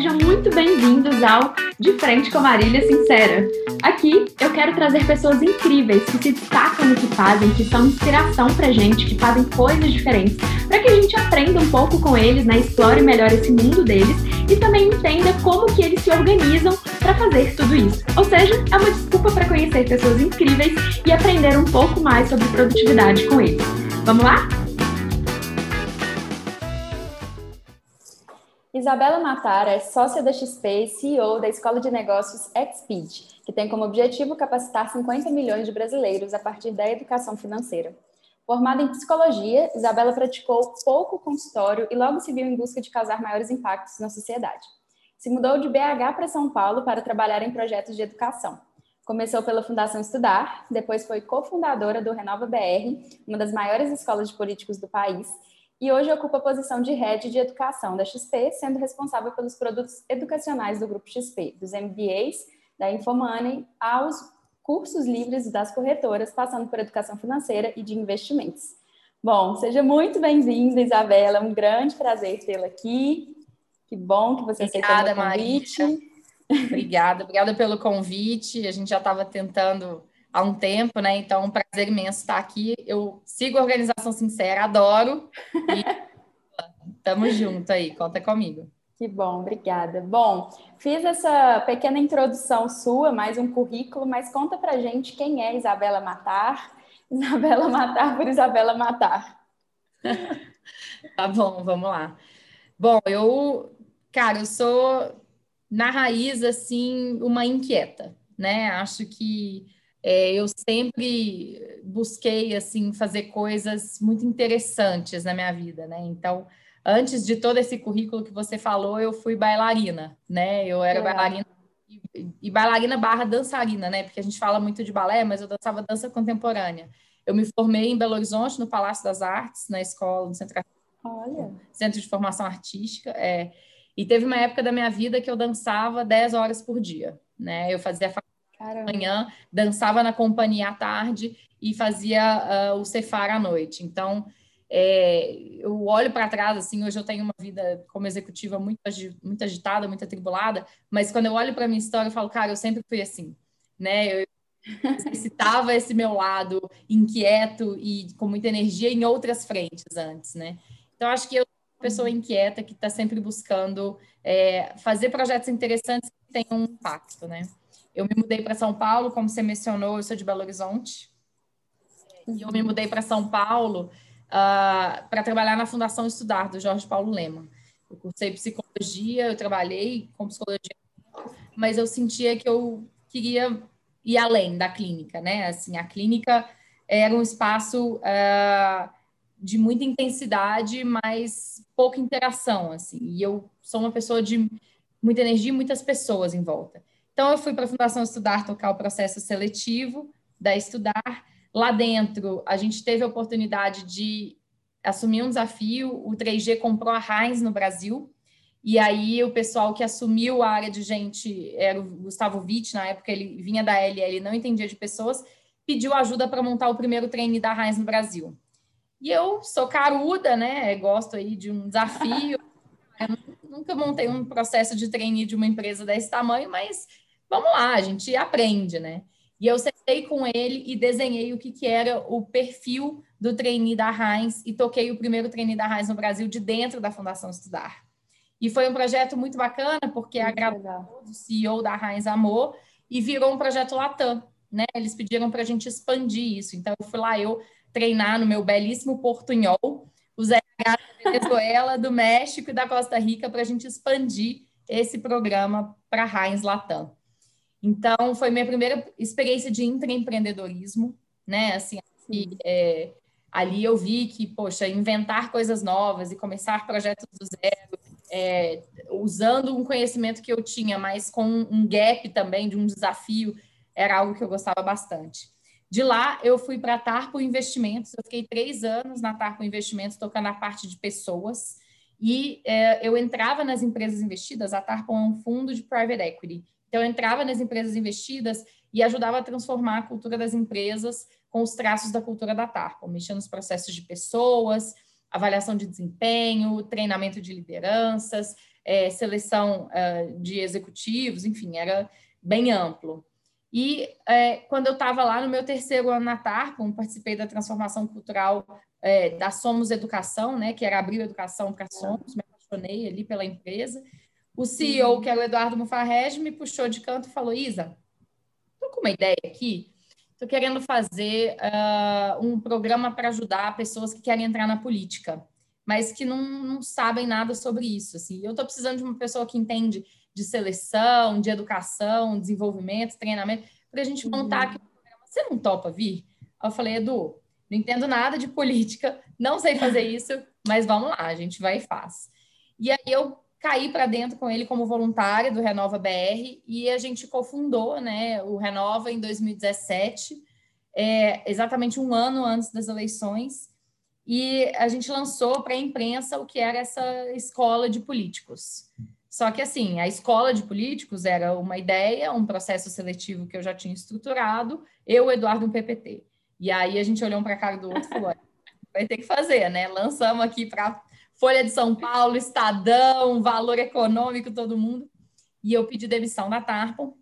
Sejam muito bem-vindos ao De Frente com Marília Sincera. Aqui eu quero trazer pessoas incríveis que se destacam no que fazem, que são inspiração pra gente, que fazem coisas diferentes, para que a gente aprenda um pouco com eles, né? Explore melhor esse mundo deles e também entenda como que eles se organizam para fazer tudo isso. Ou seja, é uma desculpa para conhecer pessoas incríveis e aprender um pouco mais sobre produtividade com eles. Vamos lá? Isabela Matar é sócia da XP e CEO da Escola de Negócios Xpeed, que tem como objetivo capacitar 50 milhões de brasileiros a partir da educação financeira. Formada em psicologia, Isabela praticou pouco consultório e logo se viu em busca de causar maiores impactos na sociedade. Se mudou de BH para São Paulo para trabalhar em projetos de educação. Começou pela Fundação Estudar, depois foi cofundadora do Renova BR, uma das maiores escolas de políticos do país, e hoje ocupa a posição de Head de Educação da XP, sendo responsável pelos produtos educacionais do Grupo XP, dos MBAs, da Infomoney, aos cursos livres das corretoras, passando por educação financeira e de investimentos. Bom, seja muito bem-vinda, Isabela, é um grande prazer tê-la aqui. Que bom que você aceitou o convite. Maria. Obrigada, obrigada pelo convite. A gente já estava tentando há um tempo, né? Então, um prazer imenso estar aqui. Eu sigo a Organização Sincera, adoro. E tamo junto aí, conta comigo. Que bom, obrigada. Bom, fiz essa pequena introdução sua, mais um currículo, mas conta pra gente quem é Isabela Matar. Isabela Matar por Isabela Matar. tá bom, vamos lá. Bom, eu, cara, eu sou na raiz assim uma inquieta, né? Acho que é, eu sempre busquei assim fazer coisas muito interessantes na minha vida, né? Então, antes de todo esse currículo que você falou, eu fui bailarina, né? Eu era é. bailarina e, e, bailarina barra dançarina, né? Porque a gente fala muito de balé, mas eu dançava dança contemporânea. Eu me formei em Belo Horizonte, no Palácio das Artes, na escola, no Centro, Olha. Centro de Formação Artística. É, e teve uma época da minha vida que eu dançava 10 horas por dia, né? Eu fazia Caramba. manhã, dançava na companhia à tarde e fazia uh, o cefar à noite. Então, é, eu olho para trás, assim, hoje eu tenho uma vida como executiva muito, muito agitada, muito atribulada, mas quando eu olho para minha história, eu falo, cara, eu sempre fui assim, né? Eu exercitava esse meu lado inquieto e com muita energia em outras frentes antes, né? Então, acho que eu sou uma pessoa inquieta que está sempre buscando é, fazer projetos interessantes que tenham um impacto, né? Eu me mudei para São Paulo, como você mencionou, eu sou de Belo Horizonte. E eu me mudei para São Paulo uh, ah, para trabalhar na Fundação Estudar, do Jorge Paulo Lema. Eu cursei psicologia, eu trabalhei com psicologia, mas eu sentia que eu queria ir além da clínica, né? Assim, a clínica era um espaço uh, de muita intensidade, mas pouca interação, assim. E eu sou uma pessoa de muita energia e muitas pessoas em volta. Então, eu fui para a Fundação Estudar tocar o processo seletivo da Estudar. Lá dentro, a gente teve a oportunidade de assumir um desafio. O 3G comprou a Heinz no Brasil. E aí, o pessoal que assumiu a área de gente era o Gustavo Witt, na época ele vinha da LL, não entendia de pessoas, pediu ajuda para montar o primeiro treine da Heinz no Brasil. E eu sou caruda, né? Gosto aí de um desafio. Eu nunca montei um processo de treine de uma empresa desse tamanho, mas vamos lá, a gente aprende, né? E eu sentei com ele e desenhei o que, que era o perfil do trainee da Heinz e toquei o primeiro trainee da Heinz no Brasil de dentro da Fundação Estudar. E foi um projeto muito bacana, porque a agradou o CEO da Heinz amou e virou um projeto Latam, né? Eles pediram para a gente expandir isso. Então, eu fui lá, eu treinar no meu belíssimo portunhol, os RH da Venezuela, do México e da Costa Rica para a gente expandir esse programa para a Heinz Latam. Então, foi minha primeira experiência de intraempreendedorismo, né? Assim, e, é, ali eu vi que, poxa, inventar coisas novas e começar projetos do zero, é, usando um conhecimento que eu tinha, mas com um gap também, de um desafio, era algo que eu gostava bastante. De lá, eu fui para a Tarpo Investimentos, eu fiquei três anos na Tarpo Investimentos, tocando a parte de pessoas, e é, eu entrava nas empresas investidas, a Tarpo é um fundo de private equity, então, eu entrava nas empresas investidas e ajudava a transformar a cultura das empresas com os traços da cultura da Tarpa, mexendo nos processos de pessoas, avaliação de desempenho, treinamento de lideranças, é, seleção uh, de executivos, enfim, era bem amplo. E é, quando eu estava lá no meu terceiro ano na Tarpon, participei da transformação cultural é, da Somos Educação, né, que era abrir educação para Somos, me apaixonei ali pela empresa. O CEO, uhum. que era o Eduardo Mufarrege, me puxou de canto e falou: Isa, estou com uma ideia aqui. Estou querendo fazer uh, um programa para ajudar pessoas que querem entrar na política, mas que não, não sabem nada sobre isso. Assim. Eu estou precisando de uma pessoa que entende de seleção, de educação, desenvolvimento, treinamento, para a gente montar uhum. aqui um programa. Você não topa vir? Eu falei, Edu, não entendo nada de política, não sei fazer isso, mas vamos lá, a gente vai e faz. E aí eu caí para dentro com ele como voluntária do Renova BR e a gente cofundou né, o Renova em 2017, é, exatamente um ano antes das eleições, e a gente lançou para a imprensa o que era essa escola de políticos. Só que, assim, a escola de políticos era uma ideia, um processo seletivo que eu já tinha estruturado, eu, Eduardo, um PPT. E aí a gente olhou um para a cara do outro e falou: vai ter que fazer, né? Lançamos aqui para Folha de São Paulo, Estadão, Valor Econômico, todo mundo. E eu pedi demissão da Tarpon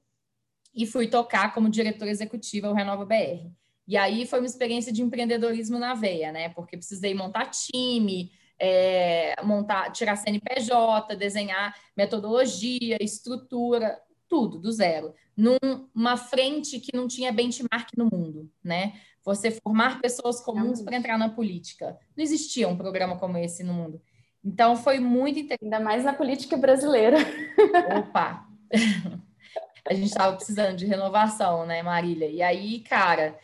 e fui tocar como diretora executiva o Renova BR. E aí foi uma experiência de empreendedorismo na veia, né? Porque precisei montar time, é, montar, tirar CNPJ, desenhar metodologia, estrutura, tudo do zero, numa frente que não tinha benchmark no mundo, né? Você formar pessoas comuns para entrar na política. Não existia um programa como esse no mundo. Então foi muito interessante. Ainda mais na política brasileira. Opa! A gente estava precisando de renovação, né, Marília? E aí, cara,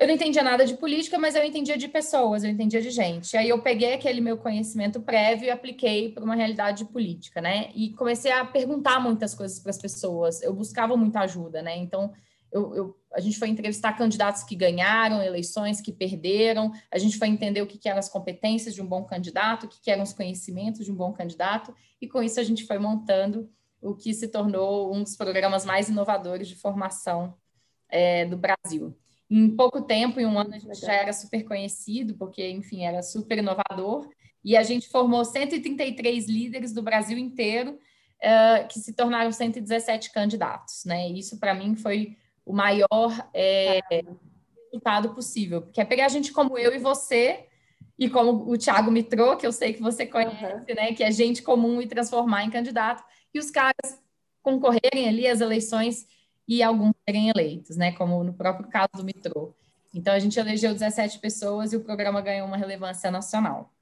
eu não entendia nada de política, mas eu entendia de pessoas, eu entendia de gente. Aí eu peguei aquele meu conhecimento prévio e apliquei para uma realidade política, né? E comecei a perguntar muitas coisas para as pessoas. Eu buscava muita ajuda, né? Então, eu, eu, a gente foi entrevistar candidatos que ganharam eleições, que perderam, a gente foi entender o que, que eram as competências de um bom candidato, o que, que eram os conhecimentos de um bom candidato, e com isso a gente foi montando o que se tornou um dos programas mais inovadores de formação é, do Brasil. Em pouco tempo, em um ano, a gente já era super conhecido, porque, enfim, era super inovador, e a gente formou 133 líderes do Brasil inteiro, uh, que se tornaram 117 candidatos, né? Isso, para mim, foi o maior é, resultado possível, porque é pegar gente como eu e você, e como o Thiago Mitrô, que eu sei que você conhece, uhum. né, que é gente comum e transformar em candidato, e os caras concorrerem ali às eleições e alguns serem eleitos, né, como no próprio caso do Mitrô. Então, a gente elegeu 17 pessoas e o programa ganhou uma relevância nacional.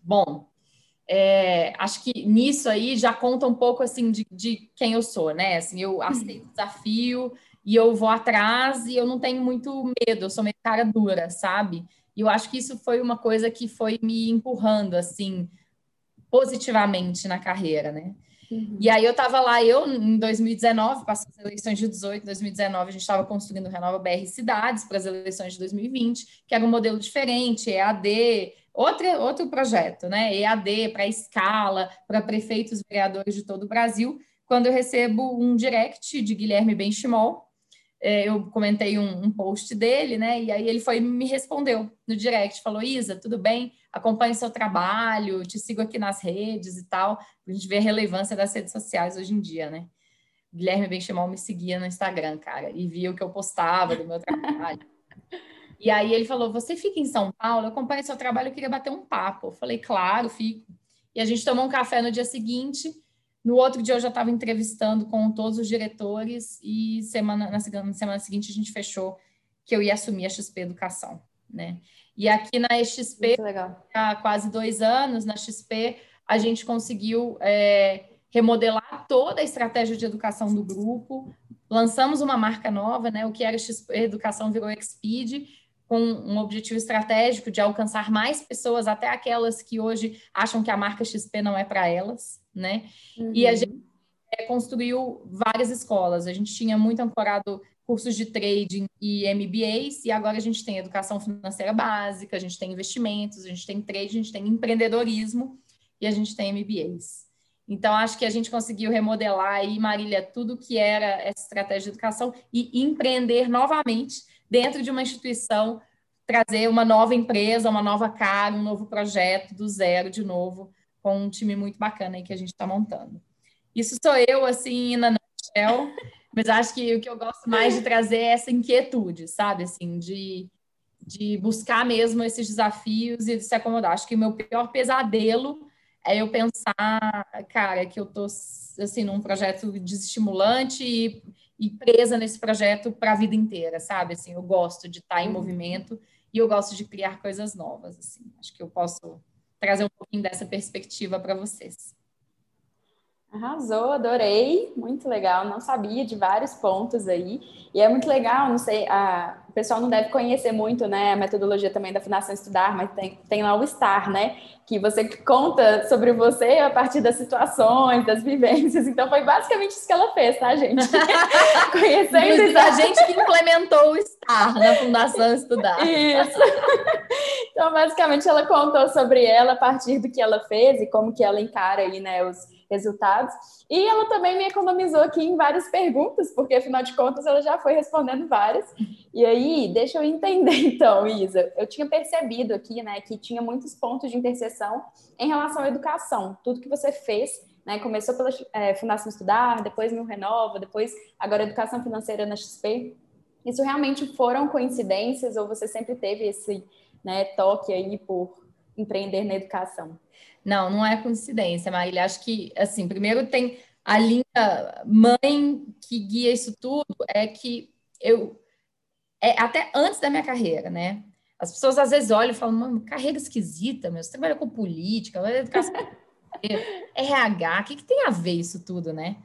Bom, é, acho que nisso aí já conta um pouco, assim, de, de quem eu sou, né? Assim, eu aceito o desafio, e eu vou atrás e eu não tenho muito medo, eu sou meio cara dura, sabe? E eu acho que isso foi uma coisa que foi me empurrando, assim, positivamente na carreira, né? Uhum. E aí eu estava lá, eu em 2019, passando as eleições de 18, 2019, a gente estava construindo o Renova BR Cidades para as eleições de 2020, que era um modelo diferente, EAD, outro, outro projeto, né? EAD para escala, para prefeitos vereadores de todo o Brasil, quando eu recebo um direct de Guilherme Benchimol, é, eu comentei um, um, post dele, né? E aí ele foi me respondeu no direct, falou: Isa, tudo bem? Acompanhe seu trabalho, te sigo aqui nas redes e tal, a gente ver a relevância das redes sociais hoje em dia, né? Guilherme Benchimol me seguia no Instagram, cara, e via o que eu postava do meu trabalho. e aí ele falou: Você fica em São Paulo, eu acompanho seu trabalho, eu queria bater um papo. Eu falei: Claro, fico. E a gente tomou um café no dia seguinte no outro dia eu já estava entrevistando com todos os diretores e semana, na semana seguinte a gente fechou que eu ia assumir a XP Educação, né? E aqui na XP, há quase dois anos, na XP, a gente conseguiu é, remodelar toda a estratégia de educação do grupo, lançamos uma marca nova, né? O que era XP Educação virou Expeed, com um objetivo estratégico de alcançar mais pessoas, até aquelas que hoje acham que a marca XP não é para elas, né? Uhum. E a uhum. gente é, construiu várias escolas. A gente tinha muito ancorado cursos de trading e MBAs, e agora a gente tem educação financeira básica, a gente tem investimentos, a gente tem trade, a gente tem empreendedorismo e a gente tem MBAs. Então, acho que a gente conseguiu remodelar aí, Marília, tudo que era essa estratégia de educação e empreender novamente dentro de uma instituição, trazer uma nova empresa, uma nova cara, um novo projeto do zero de novo, com um time muito bacana aí que a gente está montando. Isso sou eu, assim, na nutshell, mas acho que o que eu gosto mais de trazer é essa inquietude, sabe? Assim, de, de buscar mesmo esses desafios e de se acomodar. Acho que o meu pior pesadelo é eu pensar, cara, que eu tô assim num projeto desestimulante e, e presa nesse projeto para a vida inteira, sabe? Assim, eu gosto de estar tá em uhum. movimento e eu gosto de criar coisas novas, assim. Acho que eu posso trazer um pouquinho dessa perspectiva para vocês. Arrasou, adorei, muito legal. Não sabia de vários pontos aí. E é muito legal, não sei, a, pessoal não deve conhecer muito, né, a metodologia também da Fundação Estudar, mas tem, tem lá o STAR, né, que você conta sobre você a partir das situações, das vivências. Então foi basicamente isso que ela fez, tá, gente? Conhecendo a gente que implementou o STAR na Fundação Estudar. Isso. Então, basicamente, ela contou sobre ela a partir do que ela fez e como que ela encara aí, né, os resultados. E ela também me economizou aqui em várias perguntas, porque afinal de contas ela já foi respondendo várias. E aí, deixa eu entender então, Isa. Eu tinha percebido aqui, né, que tinha muitos pontos de interseção em relação à educação. Tudo que você fez, né, começou pela é, Fundação Estudar, depois no Renova, depois agora Educação Financeira na XP. Isso realmente foram coincidências ou você sempre teve esse né, toque aí por empreender na educação? Não, não é coincidência, Marília. Acho que, assim, primeiro tem a linha mãe que guia isso tudo, é que eu, é, até antes da minha carreira, né? As pessoas às vezes olham e falam, mano, carreira esquisita, meu, você trabalha com política, educação, RH, o que, que tem a ver isso tudo, né?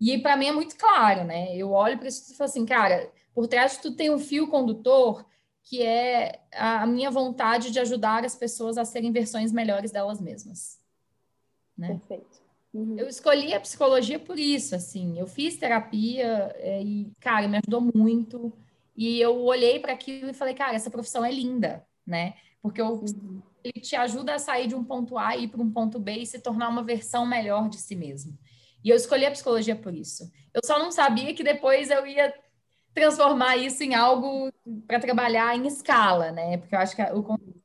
E para mim é muito claro, né? Eu olho para isso e falo assim, cara, por trás de tudo tem um fio condutor que é a minha vontade de ajudar as pessoas a serem versões melhores delas mesmas. Né? Perfeito. Uhum. Eu escolhi a psicologia por isso, assim. Eu fiz terapia é, e, cara, me ajudou muito. E eu olhei para aquilo e falei, cara, essa profissão é linda, né? Porque eu, uhum. ele te ajuda a sair de um ponto A e ir para um ponto B e se tornar uma versão melhor de si mesmo. E eu escolhi a psicologia por isso. Eu só não sabia que depois eu ia transformar isso em algo para trabalhar em escala, né? Porque eu acho que o conteúdo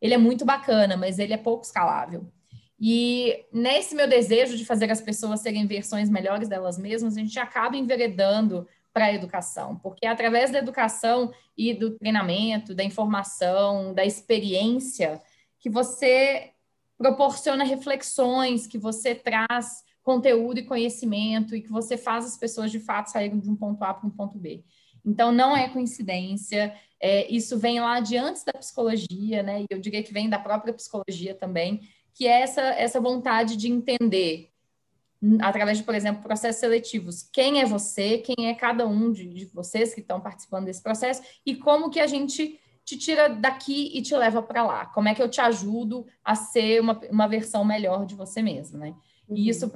ele é muito bacana, mas ele é pouco escalável. E nesse meu desejo de fazer as pessoas serem versões melhores delas mesmas, a gente acaba enveredando para a educação, porque através da educação e do treinamento, da informação, da experiência, que você proporciona reflexões, que você traz conteúdo e conhecimento e que você faz as pessoas de fato saírem de um ponto A para um ponto B. Então, não é coincidência, é, isso vem lá de antes da psicologia, né? E eu diria que vem da própria psicologia também, que é essa, essa vontade de entender, através de, por exemplo, processos seletivos, quem é você, quem é cada um de, de vocês que estão participando desse processo e como que a gente te tira daqui e te leva para lá. Como é que eu te ajudo a ser uma, uma versão melhor de você mesmo, né? E uhum. isso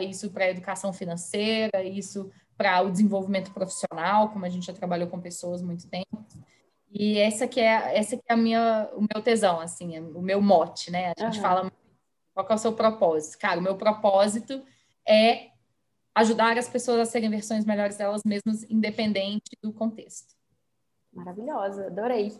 isso para a educação financeira, isso para o desenvolvimento profissional, como a gente já trabalhou com pessoas muito tempo. E essa que é essa que é a minha o meu tesão, assim, é o meu mote, né? A gente uhum. fala qual é o seu propósito? Cara, o meu propósito é ajudar as pessoas a serem versões melhores delas mesmas, independente do contexto. Maravilhosa, adorei.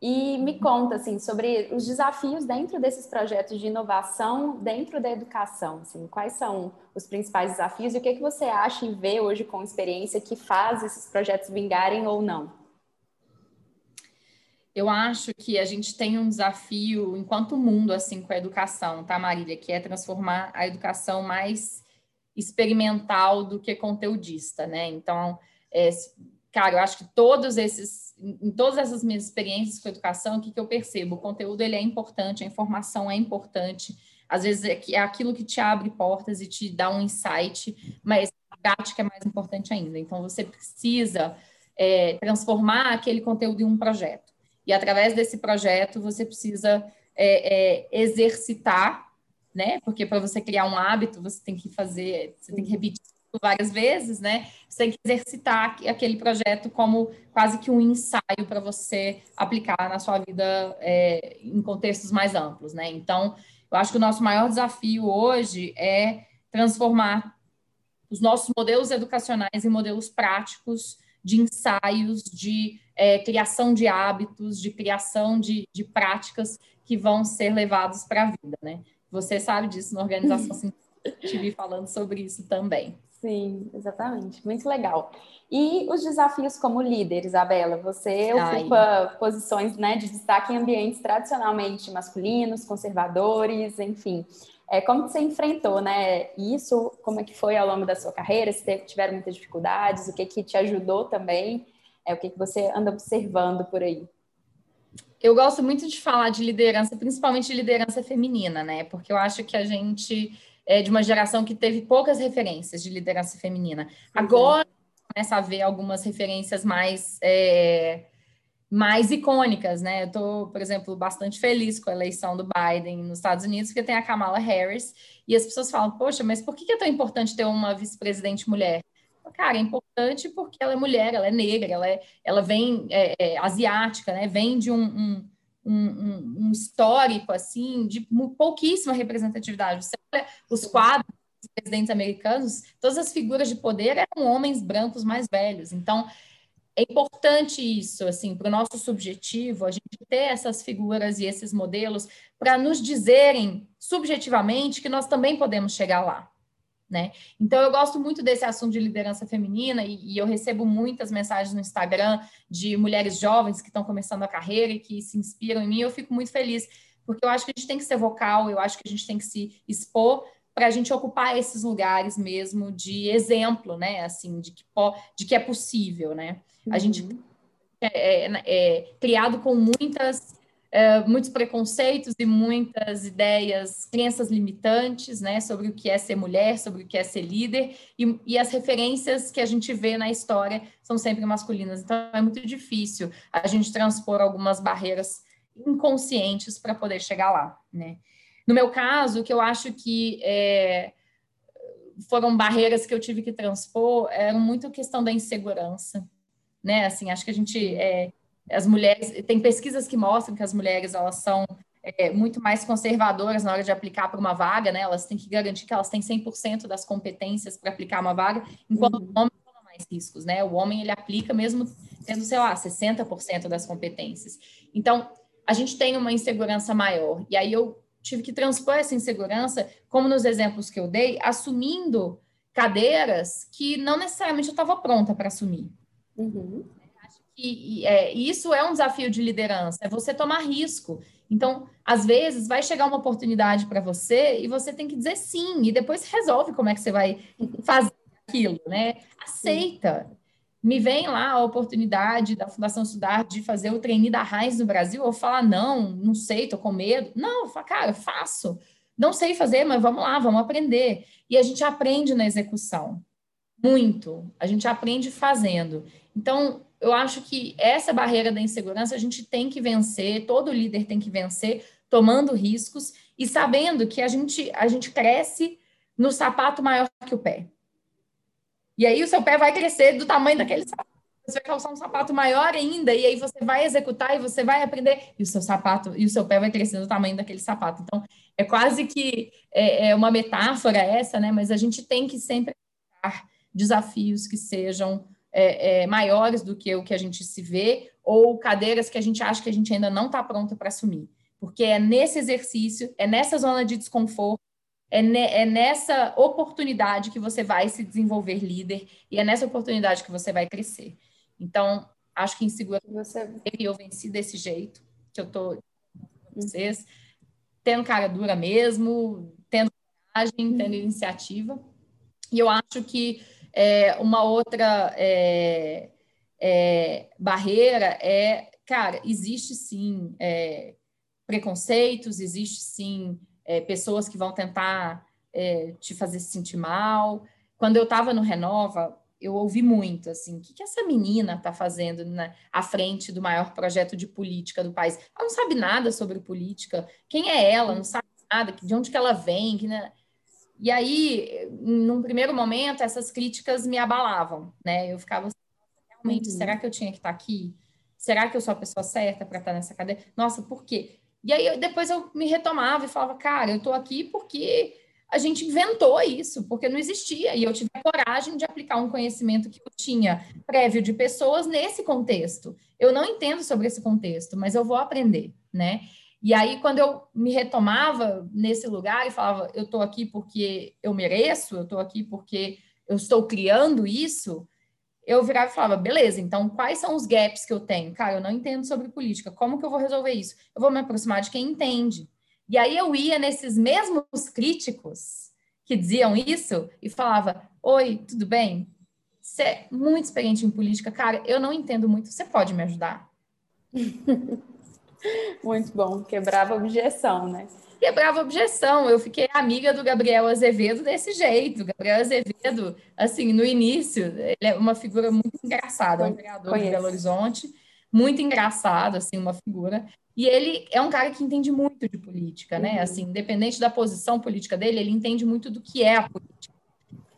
E me conta assim sobre os desafios dentro desses projetos de inovação dentro da educação. Assim, quais são os principais desafios e o que, que você acha e vê hoje com experiência que faz esses projetos vingarem ou não? Eu acho que a gente tem um desafio enquanto mundo assim com a educação, tá, Marília? Que é transformar a educação mais experimental do que conteudista, né? Então, é, cara, eu acho que todos esses, em todas essas minhas experiências com educação, o que, que eu percebo? O conteúdo ele é importante, a informação é importante, às vezes é, é aquilo que te abre portas e te dá um insight, mas a prática é mais importante ainda. Então, você precisa é, transformar aquele conteúdo em um projeto. E através desse projeto, você precisa é, é exercitar, né? Porque para você criar um hábito, você tem que fazer, você tem que repetir várias vezes, né? Você tem que exercitar aquele projeto como quase que um ensaio para você aplicar na sua vida é, em contextos mais amplos, né? Então, eu acho que o nosso maior desafio hoje é transformar os nossos modelos educacionais em modelos práticos de ensaios, de é, criação de hábitos, de criação de, de práticas que vão ser levados para a vida, né? Você sabe disso na organização, estive falando sobre isso também. Sim, exatamente. Muito legal. E os desafios como líder, Isabela? Você ocupa Ai. posições né, de destaque em ambientes tradicionalmente masculinos, conservadores, enfim. É, como que você enfrentou né, isso? Como é que foi ao longo da sua carreira? Se tiveram muitas dificuldades? O que, que te ajudou também? É, o que, que você anda observando por aí? Eu gosto muito de falar de liderança, principalmente de liderança feminina, né? Porque eu acho que a gente é de uma geração que teve poucas referências de liderança feminina. Agora começa a ver algumas referências mais é, mais icônicas, né? Eu estou, por exemplo, bastante feliz com a eleição do Biden nos Estados Unidos, porque tem a Kamala Harris, e as pessoas falam, poxa, mas por que é tão importante ter uma vice-presidente mulher? Cara, é importante porque ela é mulher, ela é negra, ela, é, ela vem é, é, asiática, né? Vem de um, um um, um, histórico assim de pouquíssima representatividade. Você olha os quadros dos presidentes americanos, todas as figuras de poder eram homens brancos mais velhos. Então, é importante isso, assim, para o nosso subjetivo, a gente ter essas figuras e esses modelos para nos dizerem subjetivamente que nós também podemos chegar lá. Né? Então, eu gosto muito desse assunto de liderança feminina e, e, eu recebo muitas mensagens no Instagram de mulheres jovens que estão começando a carreira e que se inspiram em mim. Eu fico muito feliz, porque eu acho que a gente tem que ser vocal, eu acho que a gente tem que se expor para a gente ocupar esses lugares mesmo de exemplo, né? Assim, de que, de que é possível, né? A gente uhum. é, é, é criado com muitas é, muitos preconceitos e muitas ideias, crenças limitantes, né, sobre o que é ser mulher, sobre o que é ser líder, e, e, as referências que a gente vê na história são sempre masculinas. Então, é muito difícil a gente transpor algumas barreiras inconscientes para poder chegar lá, né. No meu caso, o que eu acho que é, foram barreiras que eu tive que transpor eram muito questão da insegurança, né, assim, acho que a gente... É, as mulheres, tem pesquisas que mostram que as mulheres elas são é, muito mais conservadoras na hora de aplicar para uma vaga, né? Elas têm que garantir que elas têm 100% das competências para aplicar uma vaga, enquanto uhum. o homem toma mais riscos, né? O homem ele aplica mesmo tendo, sei lá, 60% das competências. Então, a gente tem uma insegurança maior. E aí eu tive que transpor essa insegurança, como nos exemplos que eu dei, assumindo cadeiras que não necessariamente eu estava pronta para assumir. Uhum que é, isso é um desafio de liderança, é você tomar risco. Então, às vezes, vai chegar uma oportunidade para você e você tem que dizer sim, e depois resolve como é que você vai fazer aquilo, né? Aceita. Me vem lá a oportunidade da Fundação Estudar de fazer o treine da Raiz no Brasil, ou falar, não, não sei, tô com medo. Não, cara, faço. Não sei fazer, mas vamos lá, vamos aprender. E a gente aprende na execução. Muito. A gente aprende fazendo. Então, eu acho que essa barreira da insegurança a gente tem que vencer, todo líder tem que vencer, tomando riscos e sabendo que a gente, a gente cresce no sapato maior que o pé. E aí o seu pé vai crescer do tamanho daquele sapato. Você vai calçar um sapato maior ainda, e aí você vai executar e você vai aprender, e o seu sapato, e o seu pé vai crescer do tamanho daquele sapato. Então, é quase que é, é uma metáfora essa, né? Mas a gente tem que sempre desafios que sejam é, é, maiores do que o que a gente se vê, ou cadeiras que a gente acha que a gente ainda não está pronto para assumir. Porque é nesse exercício, é nessa zona de desconforto, é, ne, é, nessa oportunidade que você vai se desenvolver líder e é nessa oportunidade que você vai crescer. Então, acho que em segurança você... eu venci desse jeito, que eu estou com vocês, tendo cara dura mesmo, tendo coragem, tendo iniciativa. E eu acho que é, uma outra é, é, barreira é, cara, existe sim é, preconceitos, existe sim é, pessoas que vão tentar é, te fazer se sentir mal. Quando eu estava no Renova, eu ouvi muito assim, o que, que essa menina está fazendo na, à frente do maior projeto de política do país? Ela não sabe nada sobre política. Quem é ela? Não sabe nada. De onde que ela vem? Que, né? E aí, num primeiro momento, essas críticas me abalavam, né? Eu ficava assim, realmente, uhum. será que eu tinha que estar aqui? Será que eu sou a pessoa certa para estar nessa cadeira? Nossa, por quê? E aí, depois eu me retomava e falava, cara, eu estou aqui porque a gente inventou isso, porque não existia. E eu tive a coragem de aplicar um conhecimento que eu tinha prévio de pessoas nesse contexto. Eu não entendo sobre esse contexto, mas eu vou aprender, né? E aí, quando eu me retomava nesse lugar e falava, eu estou aqui porque eu mereço, eu estou aqui porque eu estou criando isso, eu virava e falava, beleza, então quais são os gaps que eu tenho? Cara, eu não entendo sobre política, como que eu vou resolver isso? Eu vou me aproximar de quem entende. E aí eu ia nesses mesmos críticos que diziam isso e falava, oi, tudo bem? Você é muito experiente em política, cara, eu não entendo muito, você pode me ajudar? Muito bom, quebrava objeção, né? Quebrava objeção. Eu fiquei amiga do Gabriel Azevedo desse jeito. Gabriel Azevedo, assim, no início, ele é uma figura muito engraçada, é um vereador de Belo Horizonte, muito engraçado, assim, uma figura. E ele é um cara que entende muito de política, né? Uhum. Assim, independente da posição política dele, ele entende muito do que é a política.